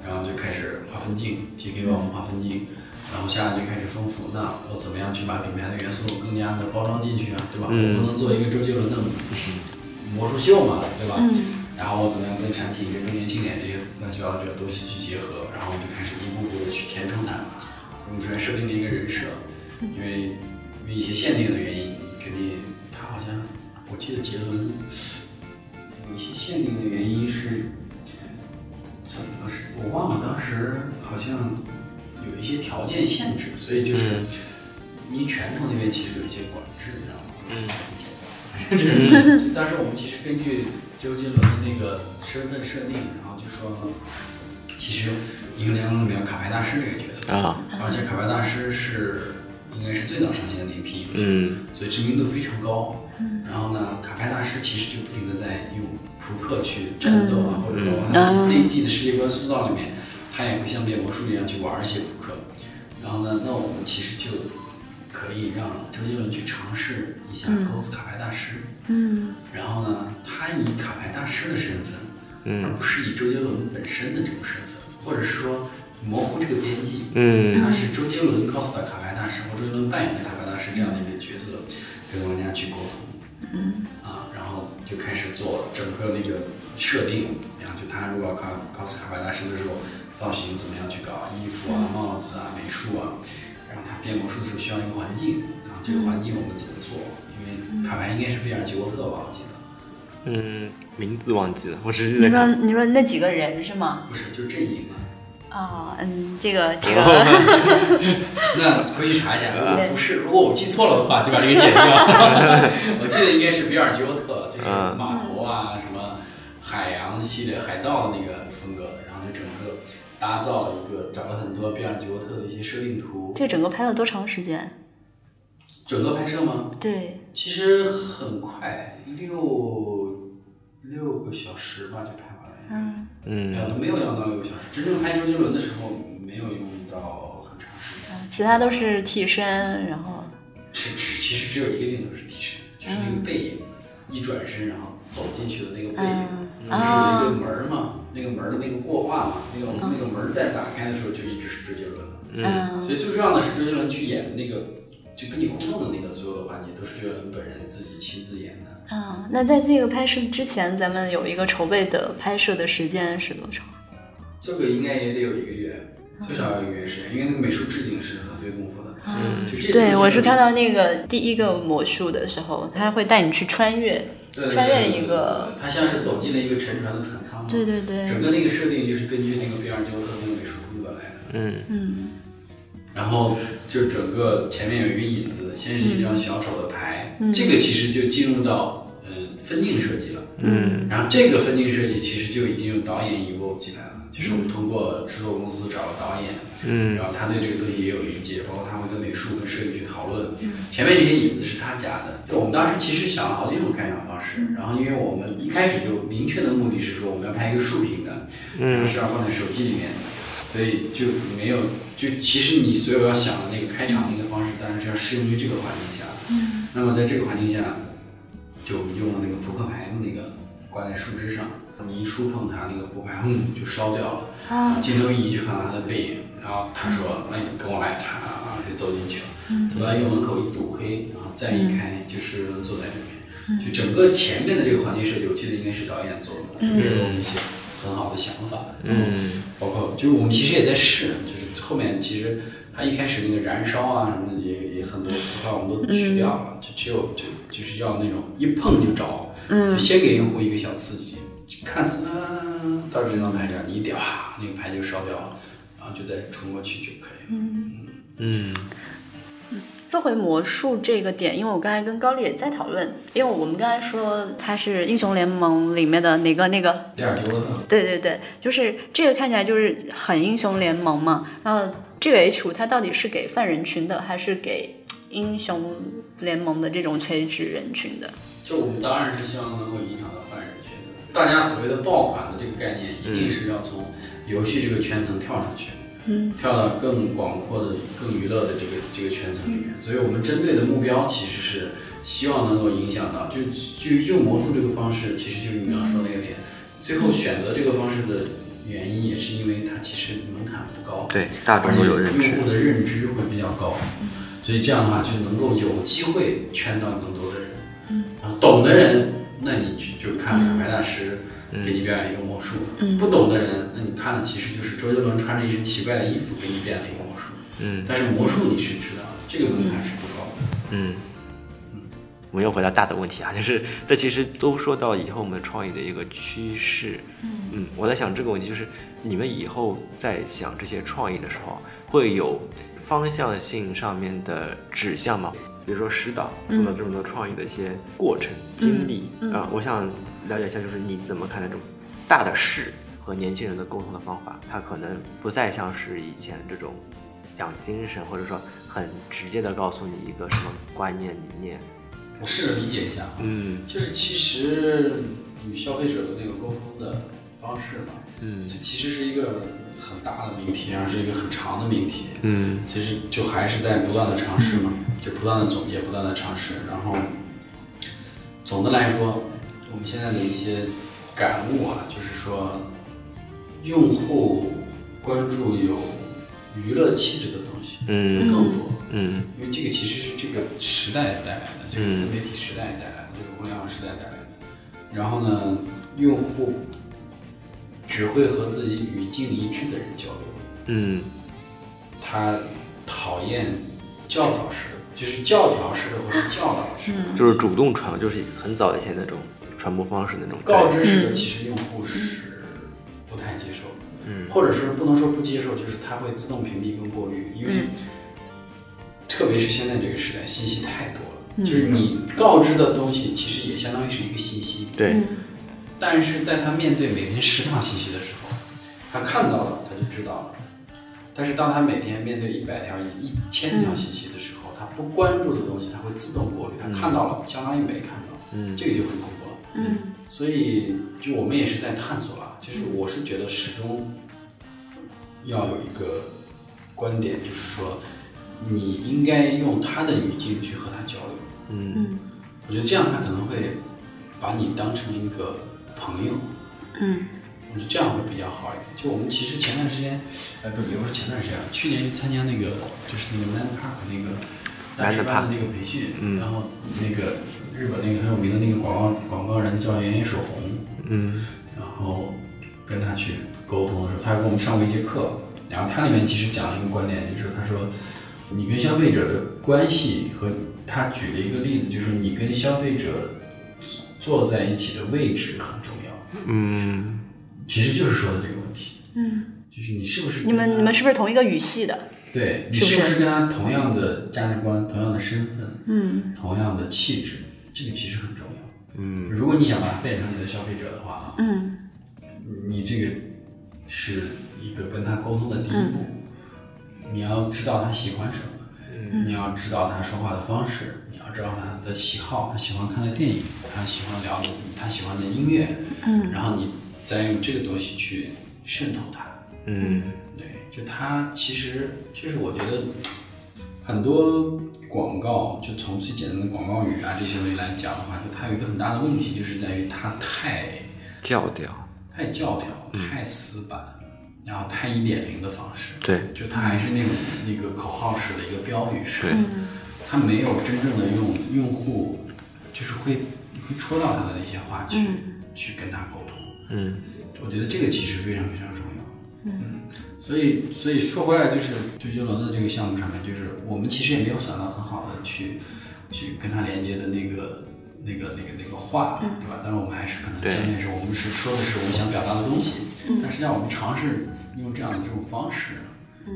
然后就开始划分镜，TK 帮我们划分镜。然后下来就开始丰富，那我怎么样去把品牌的元素更加的包装进去啊，对吧？嗯我不能做一个周杰伦的魔术秀嘛，对吧？嗯然后我怎么样跟产品、跟周年庆典这些乱七八糟这个东西去结合，然后我就开始一步步的去填充它。我们首先设定了一个人设，因为因为一些限定的原因，肯定他好像我记得杰伦有一些限定的原因是怎么是我忘了，当时好像有一些条件限制，所以就是你拳头那边其实有一些管制，你知道吗？嗯，就是我们其实根据周杰伦的那个身份设定，然后就说，其实《银河联盟》里面有卡牌大师这个角色，啊。而且卡牌大师是应该是最早上线的那一批游戏，嗯。所以知名度非常高。然后呢，卡牌大师其实就不停的在用扑克去战斗啊，或者包括他一些 CG 的世界观塑造里面，他也会像变魔术一样去玩一些扑克。然后呢，那我们其实就可以让周杰伦去尝试一下 cos 卡牌大师。嗯然后呢，他以卡牌大师的身份，而嗯不是以周杰伦本身的这种身份，或者是说模糊这个边际。嗯他是周杰伦 cos 的卡牌大师，或周杰伦扮演的卡牌大师这样的一个角色，跟玩家去沟通。嗯啊，然后就开始做整个那个设定，然后就他如果要 cos cos 卡牌大师的时候，造型怎么样去搞，衣服啊、帽子啊、美术啊，然后他变魔术的时候需要一个环境，然后这个环境我们怎么做？因为卡牌应该是贝尔吉沃特吧，我记得，嗯，名字忘记了，我只记得你说。你说那几个人是吗？不是就阵营啊。哦，嗯，这个这个 那回去查一下，如果不是，如果我记错了的话，就把这个剪掉。我记得应该是比尔吉沃特，就是嗯码头啊，什么海洋系列、海盗的那个风格的，然后就整个打造了一个，找了很多比尔吉沃特的一些设定图。这整个拍了多长时间？整个拍摄吗？对，其实很快，六六个小时吧就拍完了。嗯嗯没有没有要到六个小时，真正拍周杰伦的时候没有用到很长时间。其他都是替身，然后是只其实只有一个镜头是替身，就是那个背影，一转身然后走进去的那个背影，是有一个门儿嘛，那个门儿的那个过画嘛，那个那个门儿再打开的时候就一直是周杰伦了。嗯所以最重要的是周杰伦去演的那个，就跟你互动的那个所有的环节都是周杰伦本人自己亲自演的。啊，那在这个拍摄之前，咱们有一个筹备的拍摄的时间是多长？这个应该也得有一个月，最少要一个月时间，因为那个美术置景是很费功夫的。嗯对，我是看到到那个第一个魔术的时候，他会带你去穿越，穿越一个，他像是走进了一个沉船的船舱。对对对，整个那个设定就是根据那个比尔吉沃特那个美术风格来的。嗯嗯然后就整个前面有一个引子，先是一张小丑的牌，嗯这个其实就进入到嗯分镜设计了。嗯然后这个分镜设计其实就已经有导演 involve 进来了，就是我们通过制作公司找了导演，嗯然后他对这个东西也有理解，包括他会跟美术跟摄影去讨论。前面这些影子是他加的。我们当时其实想了好几种开场方式，然后因为我们一开始就明确的目的是说我们要拍一个竖屏的，它是要放在手机里面的，所以就没有就其实你所有要想的那个开场那个方式，当然是要适用于这个环境下。嗯那么在这个环境下，就我们用了那个扑克牌的那个挂在树枝上，你一触碰它，那个扑克牌嗯就烧掉了。啊，镜头一移就看到他的背影，然后他说：“那你跟我来。”查，然后就走进去了，走到一个门口一堵黑，然后再一开就是坐在里面。就整个前面的这个环境设计，我记得应该是导演做的，就给了我们一些很好的想法。嗯，包括就是我们其实也在试，就是后面其实他一开始那个燃烧啊什么的也也很多词话我们都去掉了，就只有就就是要那种一碰就着，就先给用户一个小刺激，看似嗯到这张牌这样，你一点哇那个牌就烧掉了，然后就再冲过去就可以了。嗯嗯说回魔术这个点，因为我刚才跟高丽也在讨论，因为我们刚才说它是英雄联盟里面的哪个那个对对对，就是这个看起来就是很英雄联盟嘛。然后这个 H 五它到底是给泛人群的，还是给英雄联盟的这种垂直人群的？就我们当然是希望能够影响。大家所谓的爆款的这个概念，一定是要从游戏这个圈层跳出去。嗯，跳到更广阔的、更娱乐的这个这个圈层里面，所以我们针对的目标其实是希望能够影响到，就就用魔术这个方式，其实就是你刚刚说那个点，最后选择这个方式的原因也是因为它其实门槛不高，对，大众而且都有认知用。户的认知会比较高，所以这样的话就能够有机会圈到更多的人。嗯，然后懂的人，那你就就看反派大师给你表演一个魔术；不懂的人，那你看的其实就是周杰伦穿着一身奇怪的衣服给你变了一个魔术。嗯但是魔术你是知道的，这个门槛是不高的。嗯，我们又回到大的问题啊，就是这其实都说到以后我们创意的一个趋势。嗯，我在想这个问题，就是你们以后在想这些创意的时候，会有方向性上面的指向吗？比如说石导做了这么多创意的一些过程、经历啊、我想了解一下，就是你怎么看待这种大的事和年轻人的沟通的方法？它可能不再像是以前这种讲精神，或者说很直接的告诉你一个什么观念理念。我试着理解一下啊，嗯就是其实与消费者的那个沟通的方式嘛，嗯这其实是一个很大的命题，然后是一个很长的命题。嗯其实就还是在不断的尝试嘛，就不断的总结，不断的尝试。然后总的来说，我们现在的一些感悟啊，就是说，用户关注有娱乐气质的东西嗯会更多，嗯因为这个其实是这个时代带来的，就是自媒体时代带来的，这个互联网时代带来的。然后呢，用户只会和自己语境一致的人交流。嗯。他讨厌教导式的，就是教条式的或者教导式的，就是主动传，就是很早以前那种传播方式那种告知式的，其实用户是不太接受的，嗯。或者是不能说不接受，就是它会自动屏蔽跟过滤，因为特别是现在这个时代，信息太多了，就是你告知的东西其实也相当于是一个信息，对，但是在他面对每天十条信息的时候，他看到了，他就知道了。但是当他每天面对一百条、一千条信息的时候，他不关注的东西，他会自动过滤。他看到了，相当于没看到，嗯这个就很恐怖了。嗯所以，就我们也是在探索了。就是我是觉得始终要有一个观点，就是说，你应该用他的语境去和他交流。嗯嗯我觉得这样他可能会把你当成一个朋友。嗯。我觉得这样会比较好一点。就我们其实前段时间，呃，不，也不是前段时间了，去年参加那个就是那个 Man Park 那个大师班的那个培训，嗯。然后那个日本那个很有名的那个广告广告人叫岩野守宏，嗯。然后跟他去沟通的时候，他还跟我们上过一节课，然后他里面其实讲了一个观点，就是他说，你跟消费者的关系和他举了一个例子，就是你跟消费者坐在一起的位置很重要，嗯。其实就是说的这个问题，嗯，就是你是不是你们你们是不是同一个语系的？对你是不是？跟他同样的价值观、同样的身份、嗯。同样的气质，这个其实很重要。嗯。如果你想把他变成你的消费者的话啊，嗯。你这个是一个跟他沟通的第一步，你要知道他喜欢什么，你要知道他说话的方式，知道他的喜好，他喜欢看的电影，他喜欢聊的，他喜欢的音乐，嗯。然后你再用这个东西去渗透他。嗯。对，就他其实就是我觉得很多广告，就从最简单的广告语啊这些东西来讲的话，就它有一个很大的问题，就是在于它太教条，太教条、太死板，然后太一点零的方式。对，就它还是那种那个口号式的一个标语式，对嗯它没有真正的用用户，就是会会戳到他的那些话去、去跟他沟通。嗯。我觉得这个其实非常非常重要。嗯，所以所以说回来，就是周杰伦的这个项目上面，就是我们其实也没有想到很好的去去跟他连接的那个那个那个那个话，对吧？但是我们还是可能对。相对是我们是说的是我们想表达的东西，但实际上我们尝试用这样的这种方式，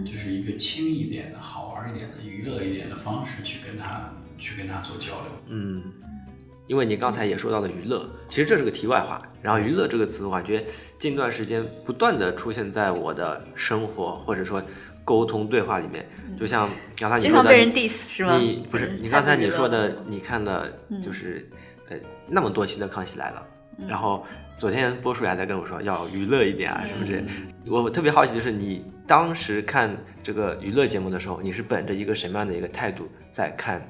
就是一个轻一点的、好玩一点的、娱乐一点的方式去跟他去跟他做交流。嗯，因为你刚才也说到了娱乐，其实这是个题外话。然后“娱乐”这个词，我感觉近段时间不断的出现在我的生活或者说沟通对话里面，就像刚才你说的，经常被人 diss 是吗？你不是嗯你刚才你说，的，你看的就是呃那么多期的《康熙来了》，然后昨天波叔也在跟我说要娱乐一点啊，是不是？我特别好奇，就是你当时看这个娱乐节目的时候，你是本着一个什么样的一个态度在看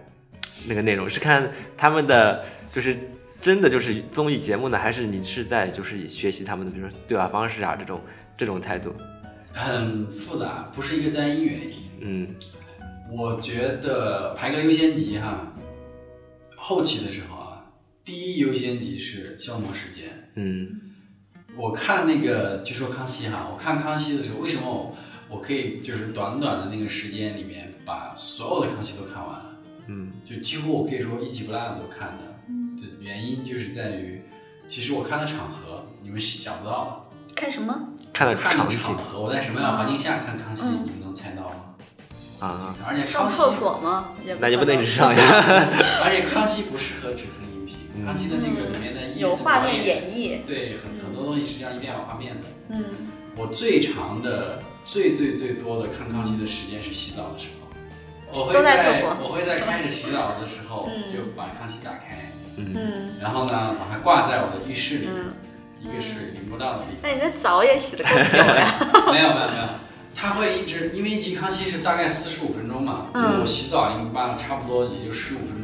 那个内容？是看他们的就是真的就是综艺节目呢，还是你是在就是学习他们的，比如说对话方式啊这种这种态度？很复杂，不是一个单一原因。嗯我觉得排个优先级哈，后期的时候啊，第一优先级是消磨时间。嗯我看那个就说康熙哈，我看康熙的时候，为什么我我可以就是短短的那个时间里面把所有的康熙都看完了，嗯就几乎我可以说一集不落的都看的。的原因就是在于，其实我看的场合你们是想不到的。看什么？看的场合，我在什么样的环境下看康熙，你们能猜到吗？啊，而且康熙上厕所吗？也那你不能一直上呀。而且康熙不适合只听康熙的那个里面的有画面演，绎。对，很很多东西实际上一定要有画面的。嗯，我最长的、最最最多的看康熙的时间是洗澡的时候，我会都在在我会在开始洗澡的时候嗯。就把康熙打开，嗯。嗯。然后呢把它挂在我的浴室里，嗯，一个水淋不到的地方。那你这澡也洗的够久呀？没有没有没有，他会一直，因为一集康熙是大概四十五分钟嘛，就嗯我洗澡一般差不多也就十五分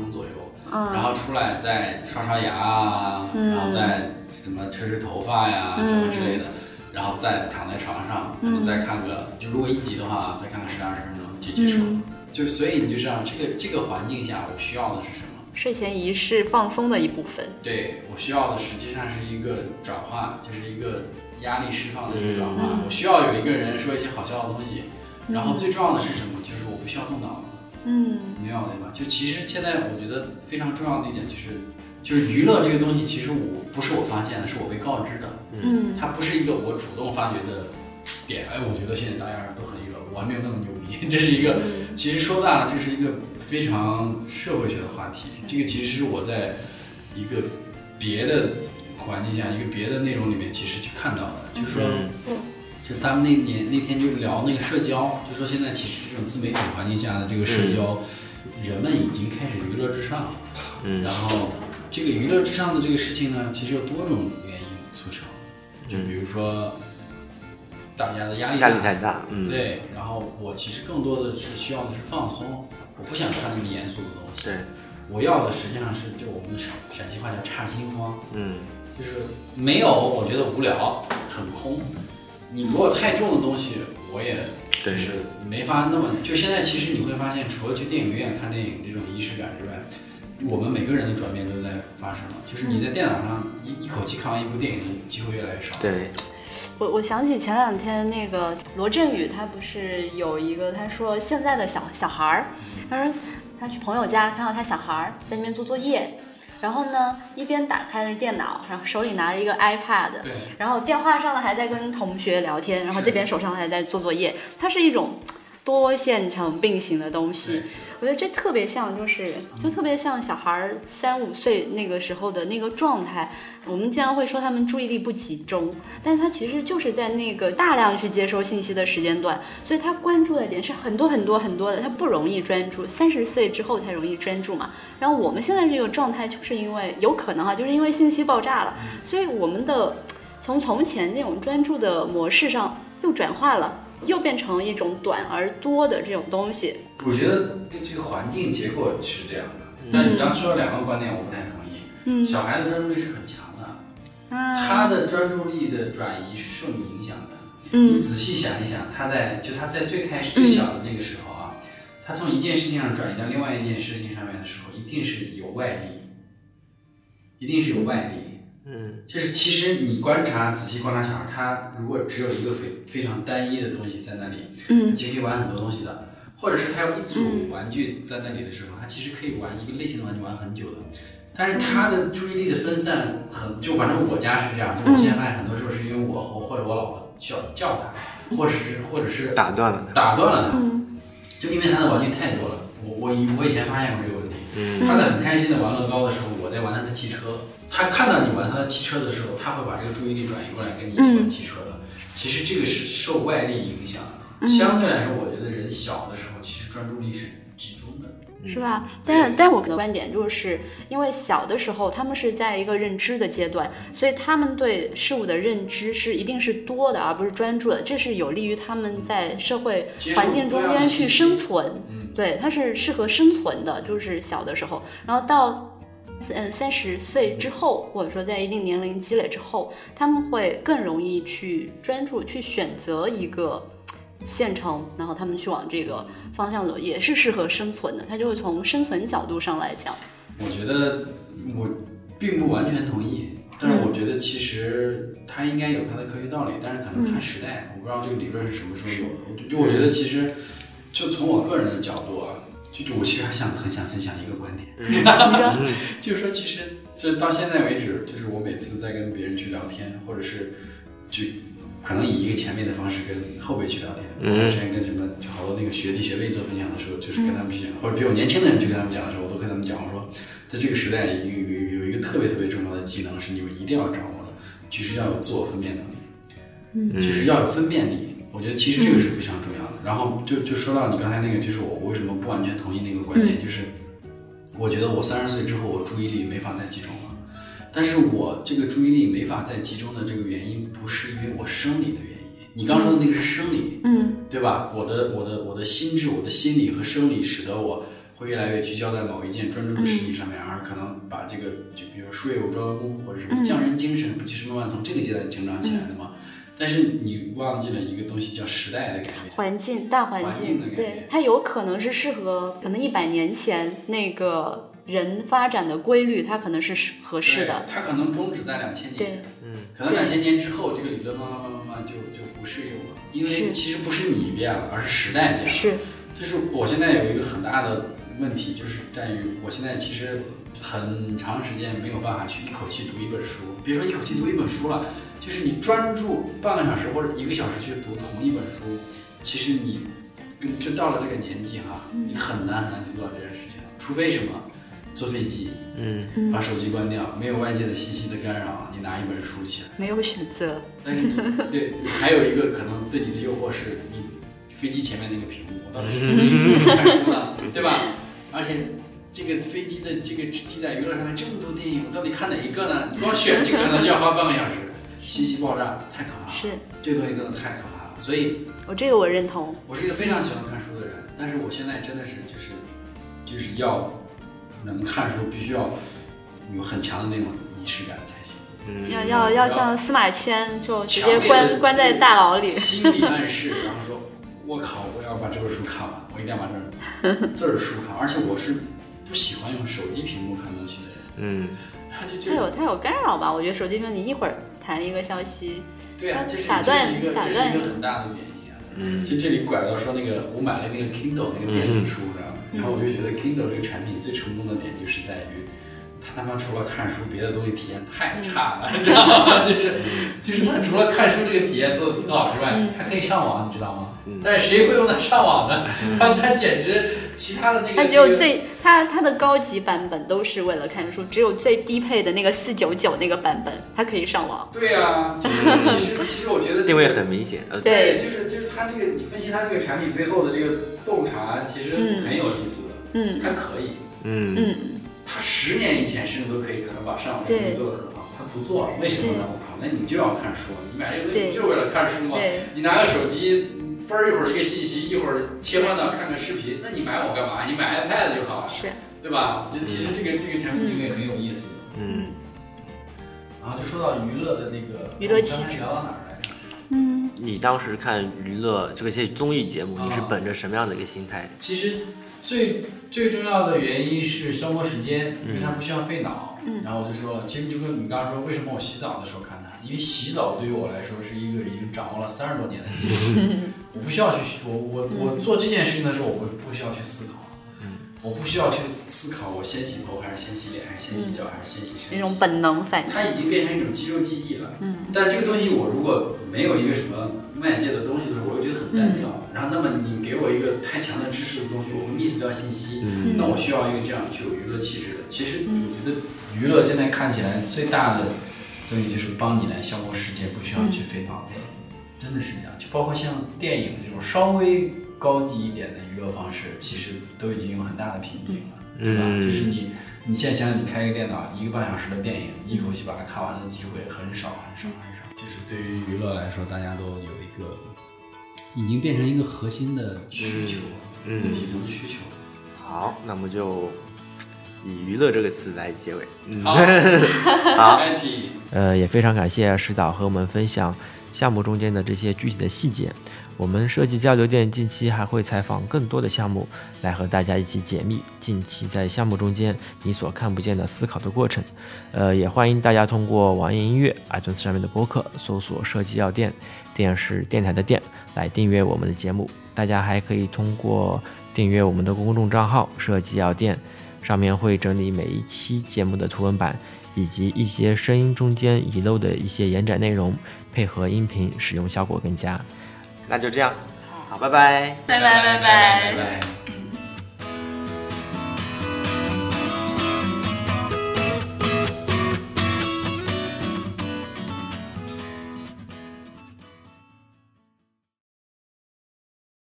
嗯然后出来再刷刷牙啊，嗯然后再什么吹吹头发呀、嗯什么之类的，然后再躺在床上，可能再看个，就如果一集的话，再看个十来二十分钟就结束了。嗯就所以你就知道这个这个环境下我需要的是什么。睡前仪式放松的一部分。对我需要的实际上是一个转化，就是一个压力释放的一个转化。嗯我需要有一个人说一些好笑的东西，然后最重要的是什么？就是我不需要动脑子，嗯没有对吧？就其实现在我觉得非常重要的一点就是，就是娱乐这个东西，其实我不是我发现的，是我被告知的，嗯它不是一个我主动发掘的点。哎，我觉得现在大家都很娱乐，我还没有那么牛逼，这是一个。其实说大了，这是一个非常社会学的话题。这个其实是我在一个别的环境下，一个别的内容里面，其实去看到的，就是说，嗯就他们那年那天就聊那个社交，就说现在其实这种自媒体环境下的这个社交，人们已经开始娱乐至上了。嗯然后这个娱乐至上的这个事情呢，其实有多种原因促成，就比如说大家的压力压力太大，嗯，对，然后我其实更多的是需要的是放松，我不想看那么严肃的东西。对，我要的实际上是就我们陕陕西话叫差心慌，嗯就是没有我觉得无聊，很空。你如果太重的东西，我也就是没法那么。就现在其实你会发现，除了去电影院看电影这种仪式感之外，我们每个人的转变都在发生了。就是你在电脑上一一口气看完一部电影的机会越来越少。对，我我想起前两天那个罗振宇，他不是有一个他说现在的小小孩儿，他说他去朋友家看到他小孩儿在那边做作业，然后呢一边打开着电脑，然后手里拿着一个 iPad，然后电话上呢还在跟同学聊天，然后这边手上还在做作业，它是一种多线程并行的东西。我觉得这特别像，就是就特别像小孩儿三五岁那个时候的那个状态。我们经常会说他们注意力不集中，但是他其实就是在那个大量去接收信息的时间段，所以他关注的点是很多很多很多的，他不容易专注。三十岁之后才容易专注嘛。然后我们现在这个状态，就是因为有可能哈，就是因为信息爆炸了，所以我们的从从前那种专注的模式上又转化了，又变成一种短而多的这种东西。我觉得这个环境结构是这样的，但你刚说了两个观点，我不太同意。嗯小孩的专注力是很强的，啊，他的专注力的转移是受你影响的。嗯你仔细想一想，他在就他在最开始最小的那个时候啊，他从一件事情上转移到另外一件事情上面的时候，一定是有外力，一定是有外力。嗯就是其实你观察仔细观察小孩，他如果只有一个非非常单一的东西在那里，嗯其实可以玩很多东西的。或者是他有一组玩具在那里的时候，他其实可以玩一个类型的玩具玩很久的。但是他的注意力的分散很，就反正我家是这样，就我现在发现很多时候是因为我或或者我老婆叫叫他，或者是或者是打断了他，打断了他，嗯就因为他的玩具太多了。我我以我以前发现过这个问题，嗯他在很开心的玩乐高的时候，我在玩他的汽车。他看到你玩他的汽车的时候，他会把这个注意力转移过来跟你一起玩汽车的。其实这个是受外力影响的。相对来说，我觉得人小的时候其实专注力是。是吧？但是，但我的观点就是，因为小的时候他们是在一个认知的阶段，所以他们对事物的认知是一定是多的，而不是专注的。这是有利于他们在社会环境中间去生存。嗯，对，它是适合生存的，就是小的时候，然后到。嗯，三十岁之后，或者说在一定年龄积累之后，他们会更容易去专注，去选择一个县城，然后他们去往这个方向走，也是适合生存的。他就会从生存角度上来讲，我觉得我并不完全同意，但是我觉得其实它应该有它的科学道理，但是可能看时代，我不知道这个理论是什么时候有的。我就就我觉得其实就从我个人的角度啊，就就我其实还想很想分享一个观点，就是说其实就到现在为止，就是我每次在跟别人去聊天，或者是就可能以一个前辈的方式跟后辈去聊天，嗯我之前跟什么就好多那个学弟学妹做分享的时候，就是跟他们去讲，或者比我年轻的人去跟他们讲的时候，我都跟他们讲，我说在这个时代有有有一个特别特别重要的技能是你们一定要掌握的，就是要有自我分辨能力。嗯就是要有分辨力。我觉得其实这个是非常重要的。然后就就说到你刚才那个，就是我为什么不完全同意那个观点，就是我觉得我三十岁之后，我注意力没法再集中了。但是我这个注意力没法再集中的这个原因，不是因为我生理的原因。你刚说的那个是生理，嗯对吧？我的我的我的心智、我的心理和生理，使得我会越来越聚焦在某一件专注的事情上面，而可能把这个就比如术业有专攻或者什么匠人精神，不就是慢慢从这个阶段成长起来的吗？但是你忘记了一个东西叫时代的改变。环境大环环境境的，改对变它有可能是适合，可能一百年前那个人发展的规律，它可能是适合适的。它可能终止在两千对年，嗯可能两千年之后，这个理论慢慢慢慢就就不适用了，因为其实不是你变了，而是时代变了。是，就是我现在有一个很大的问题，就是在于我现在其实很长时间没有办法去一口气读一本书，别说一口气读一本书了，就是你专注半个小时或者一个小时去读同一本书，其实你跟就到了这个年纪哈，你很难很难去做到这件事情，除非什么，坐飞机，嗯，把手机关掉，没有外界的信息的干扰，你拿一本书起来。没有选择。但是你 对你还有一个可能对你的诱惑是你飞机前面那个屏幕，我到底是看书还是看书呢？对吧？而且这个飞机的这个机载娱乐上面这么多电影，我到底看哪一个呢？你光选这个可能就要花半个小时，信息爆炸太可怕了。是这个东西真的太可怕了，所以我这个我认同。我是一个非常喜欢看书的人，但是我现在真的是就是就是要能看书，必须要有很强的那种仪式感才行。嗯要要要像司马迁，就直接强烈的关关在大牢里。心理暗示，然后说，我靠，我要把这本书看完，我一定要把这本字儿书看完，而且我是不喜欢用手机屏幕看东西的人，嗯，他就这它有它有干扰吧？我觉得手机屏你一会儿弹一个消息，对啊，这是打这是一个这是一个很大的原因啊。嗯其实这里拐到说那个，我买了那个 Kindle 那个电子书，知道吗？然后我就觉得 Kindle 这个产品最成功的点就是在于。它他妈除了看书，别的东西体验太差了，你知道吗？就是，就是他除了看书这个体验做的挺好之外，嗯。还可以上网，你知道吗？嗯。但是谁会用它上网呢？它它简直其他的那个，他只有最他他的高级版本都是为了看书，只有最低配的那个四九九那个版本，它可以上网。对呀、就是其实其实我觉得、这个、定位很明显，呃，对。就是就是它这个你分析它这个产品背后的这个洞察，其实嗯。很有意思的，嗯。它可以，嗯。嗯，它十年以前甚至都可以可能把上网对功做得很好，他不做，为什么呢？我靠，那你就要看书，你买这个东西不就是为了看书吗？你拿个手机，嘣儿一会儿一个信息，一会儿切换到看看视频，那你买我干嘛？你买 iPad 就好了，是对吧？就其实这个这个产品定位很有意思的。嗯，然后就说到娱乐的那个我们刚才聊到哪儿来着？嗯，你当时看娱乐这个些综艺节目，你是啊本着什么样的一个心态？其实最最重要的原因是消磨时间，因为它不需要费脑。嗯然后我就说，其实就跟你刚刚说，为什么我洗澡的时候看它？因为洗澡对于我来说是一个已经掌握了三十多年的技术，我不需要去，我我我做这件事情的时候，我不不需要去思考。我不需要去思考，我先洗头还是先洗脸，还是先洗脚，还是先洗身体。那种本能反应。它已经变成一种肌肉记忆了。嗯，但这个东西我如果没有一个什么外界的东西的时候，我会觉得很单调。然后，那么你给我一个太强的知识的东西，我会 miss 掉信息。嗯那我需要一个这样具有娱乐气质的。其实我觉得娱乐现在看起来最大的东西就是帮你来消磨时间，不需要去费脑子。真的是这样，就包括像电影这种稍微高级一点的娱乐方式，其实都已经有很大的瓶颈了，对吧？嗯就是你，你现在想想，你开一个电脑，一个半小时的电影，一口气把它看完的机会很少很少很少。就是对于娱乐来说，大家都有一个已经变成一个核心的需求，嗯底层需求。好，那么就以娱乐这个词来结尾。嗯，好，好。呃，也非常感谢石导和我们分享项目中间的这些具体的细节。我们设计交流店近期还会采访更多的项目，来和大家一起解密近期在项目中间你所看不见的思考的过程。呃，也欢迎大家通过网易音乐 iTunes 上面的播客搜索“设计药店”，店是电台的店，来订阅我们的节目。大家还可以通过订阅我们的公众账号“设计药店”，上面会整理每一期节目的图文版。以及一些声音中间遗漏的一些延展内容，配合音频使用效果更佳。那就这样，好，拜拜。拜拜拜拜拜拜。